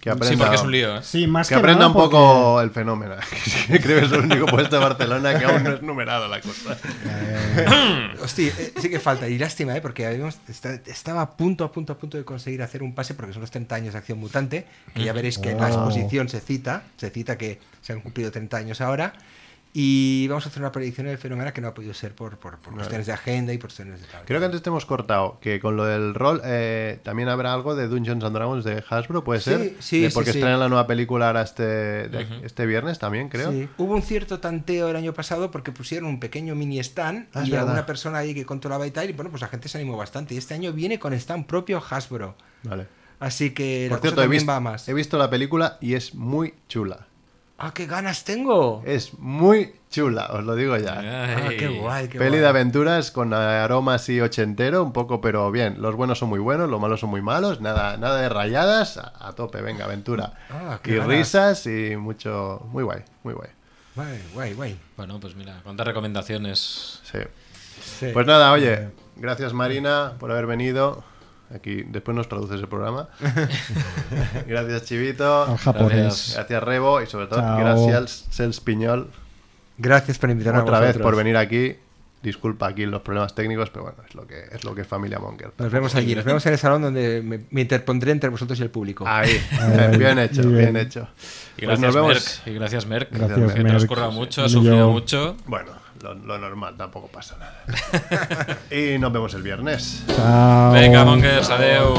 Que aprenda, Sí, porque es un lío, ¿eh? Sí, más Que que, aprenda nada un porque- poco el fenómeno. Que creo que es el único puesto de Barcelona que aún no es numerado la cosa. Hostia, eh, sí que falta. Y lástima, ¿eh? porque habíamos, está- estaba a punto, a punto, a punto de conseguir hacer un pase, porque son los 30 años de Acción Mutante, que ya veréis que en la exposición se cita, se cita que se han cumplido 30 años ahora. Y vamos a hacer una predicción del fenómeno que no ha podido ser por, por, por cuestiones de agenda y por cuestiones de tal. Creo que antes te hemos cortado que con lo del rol eh, también habrá algo de Dungeons and Dragons de Hasbro, ¿puede Sí, ser? sí, De- sí, porque sí. estrenan la nueva película ahora este, de- este viernes también, creo. Sí. Hubo un cierto tanteo el año pasado porque pusieron un pequeño mini stand Ah, y alguna persona ahí que controlaba y tal. Y bueno, pues la gente se animó bastante. Y este año viene con stand propio Hasbro. Vale. Así que Por la cierto, cosa he también visto, va más. he visto la película y es muy chula. ¡Ah, qué ganas tengo! Es muy chula, os lo digo ya. ¡Ah, qué guay! Qué Peli guay. de aventuras con aroma así ochentero, un poco, pero bien. Los buenos son muy buenos, los malos son muy malos. Nada, nada de rayadas, a, a tope, venga, aventura. Ah, qué y ganas. risas y mucho. Muy guay, muy guay. Guay, guay, guay. Bueno, pues mira, cuántas recomendaciones. Sí. Sí. Pues nada, oye, gracias Marina por haber venido. Aquí después nos traduces el programa. gracias Chivito. Al japonés. Gracias. Gracias Rebo y sobre todo Chao. gracias Sels Piñol Gracias por invitarme otra a vez por venir aquí. Disculpa aquí los problemas técnicos, pero bueno, es lo que es lo que es familia Monger. Nos vemos allí, nos vemos en el salón donde me, me interpondré entre vosotros y el público. Ahí, bien hecho, bien bien. hecho. Y Pues gracias, nos vemos. Merck. Y gracias, Merck. Gracias, que te has Merck. currado mucho, Y has sufrido mucho. Bueno, lo, lo normal, tampoco pasa nada. y nos vemos el viernes. Chao. Venga, Mongers, adeu.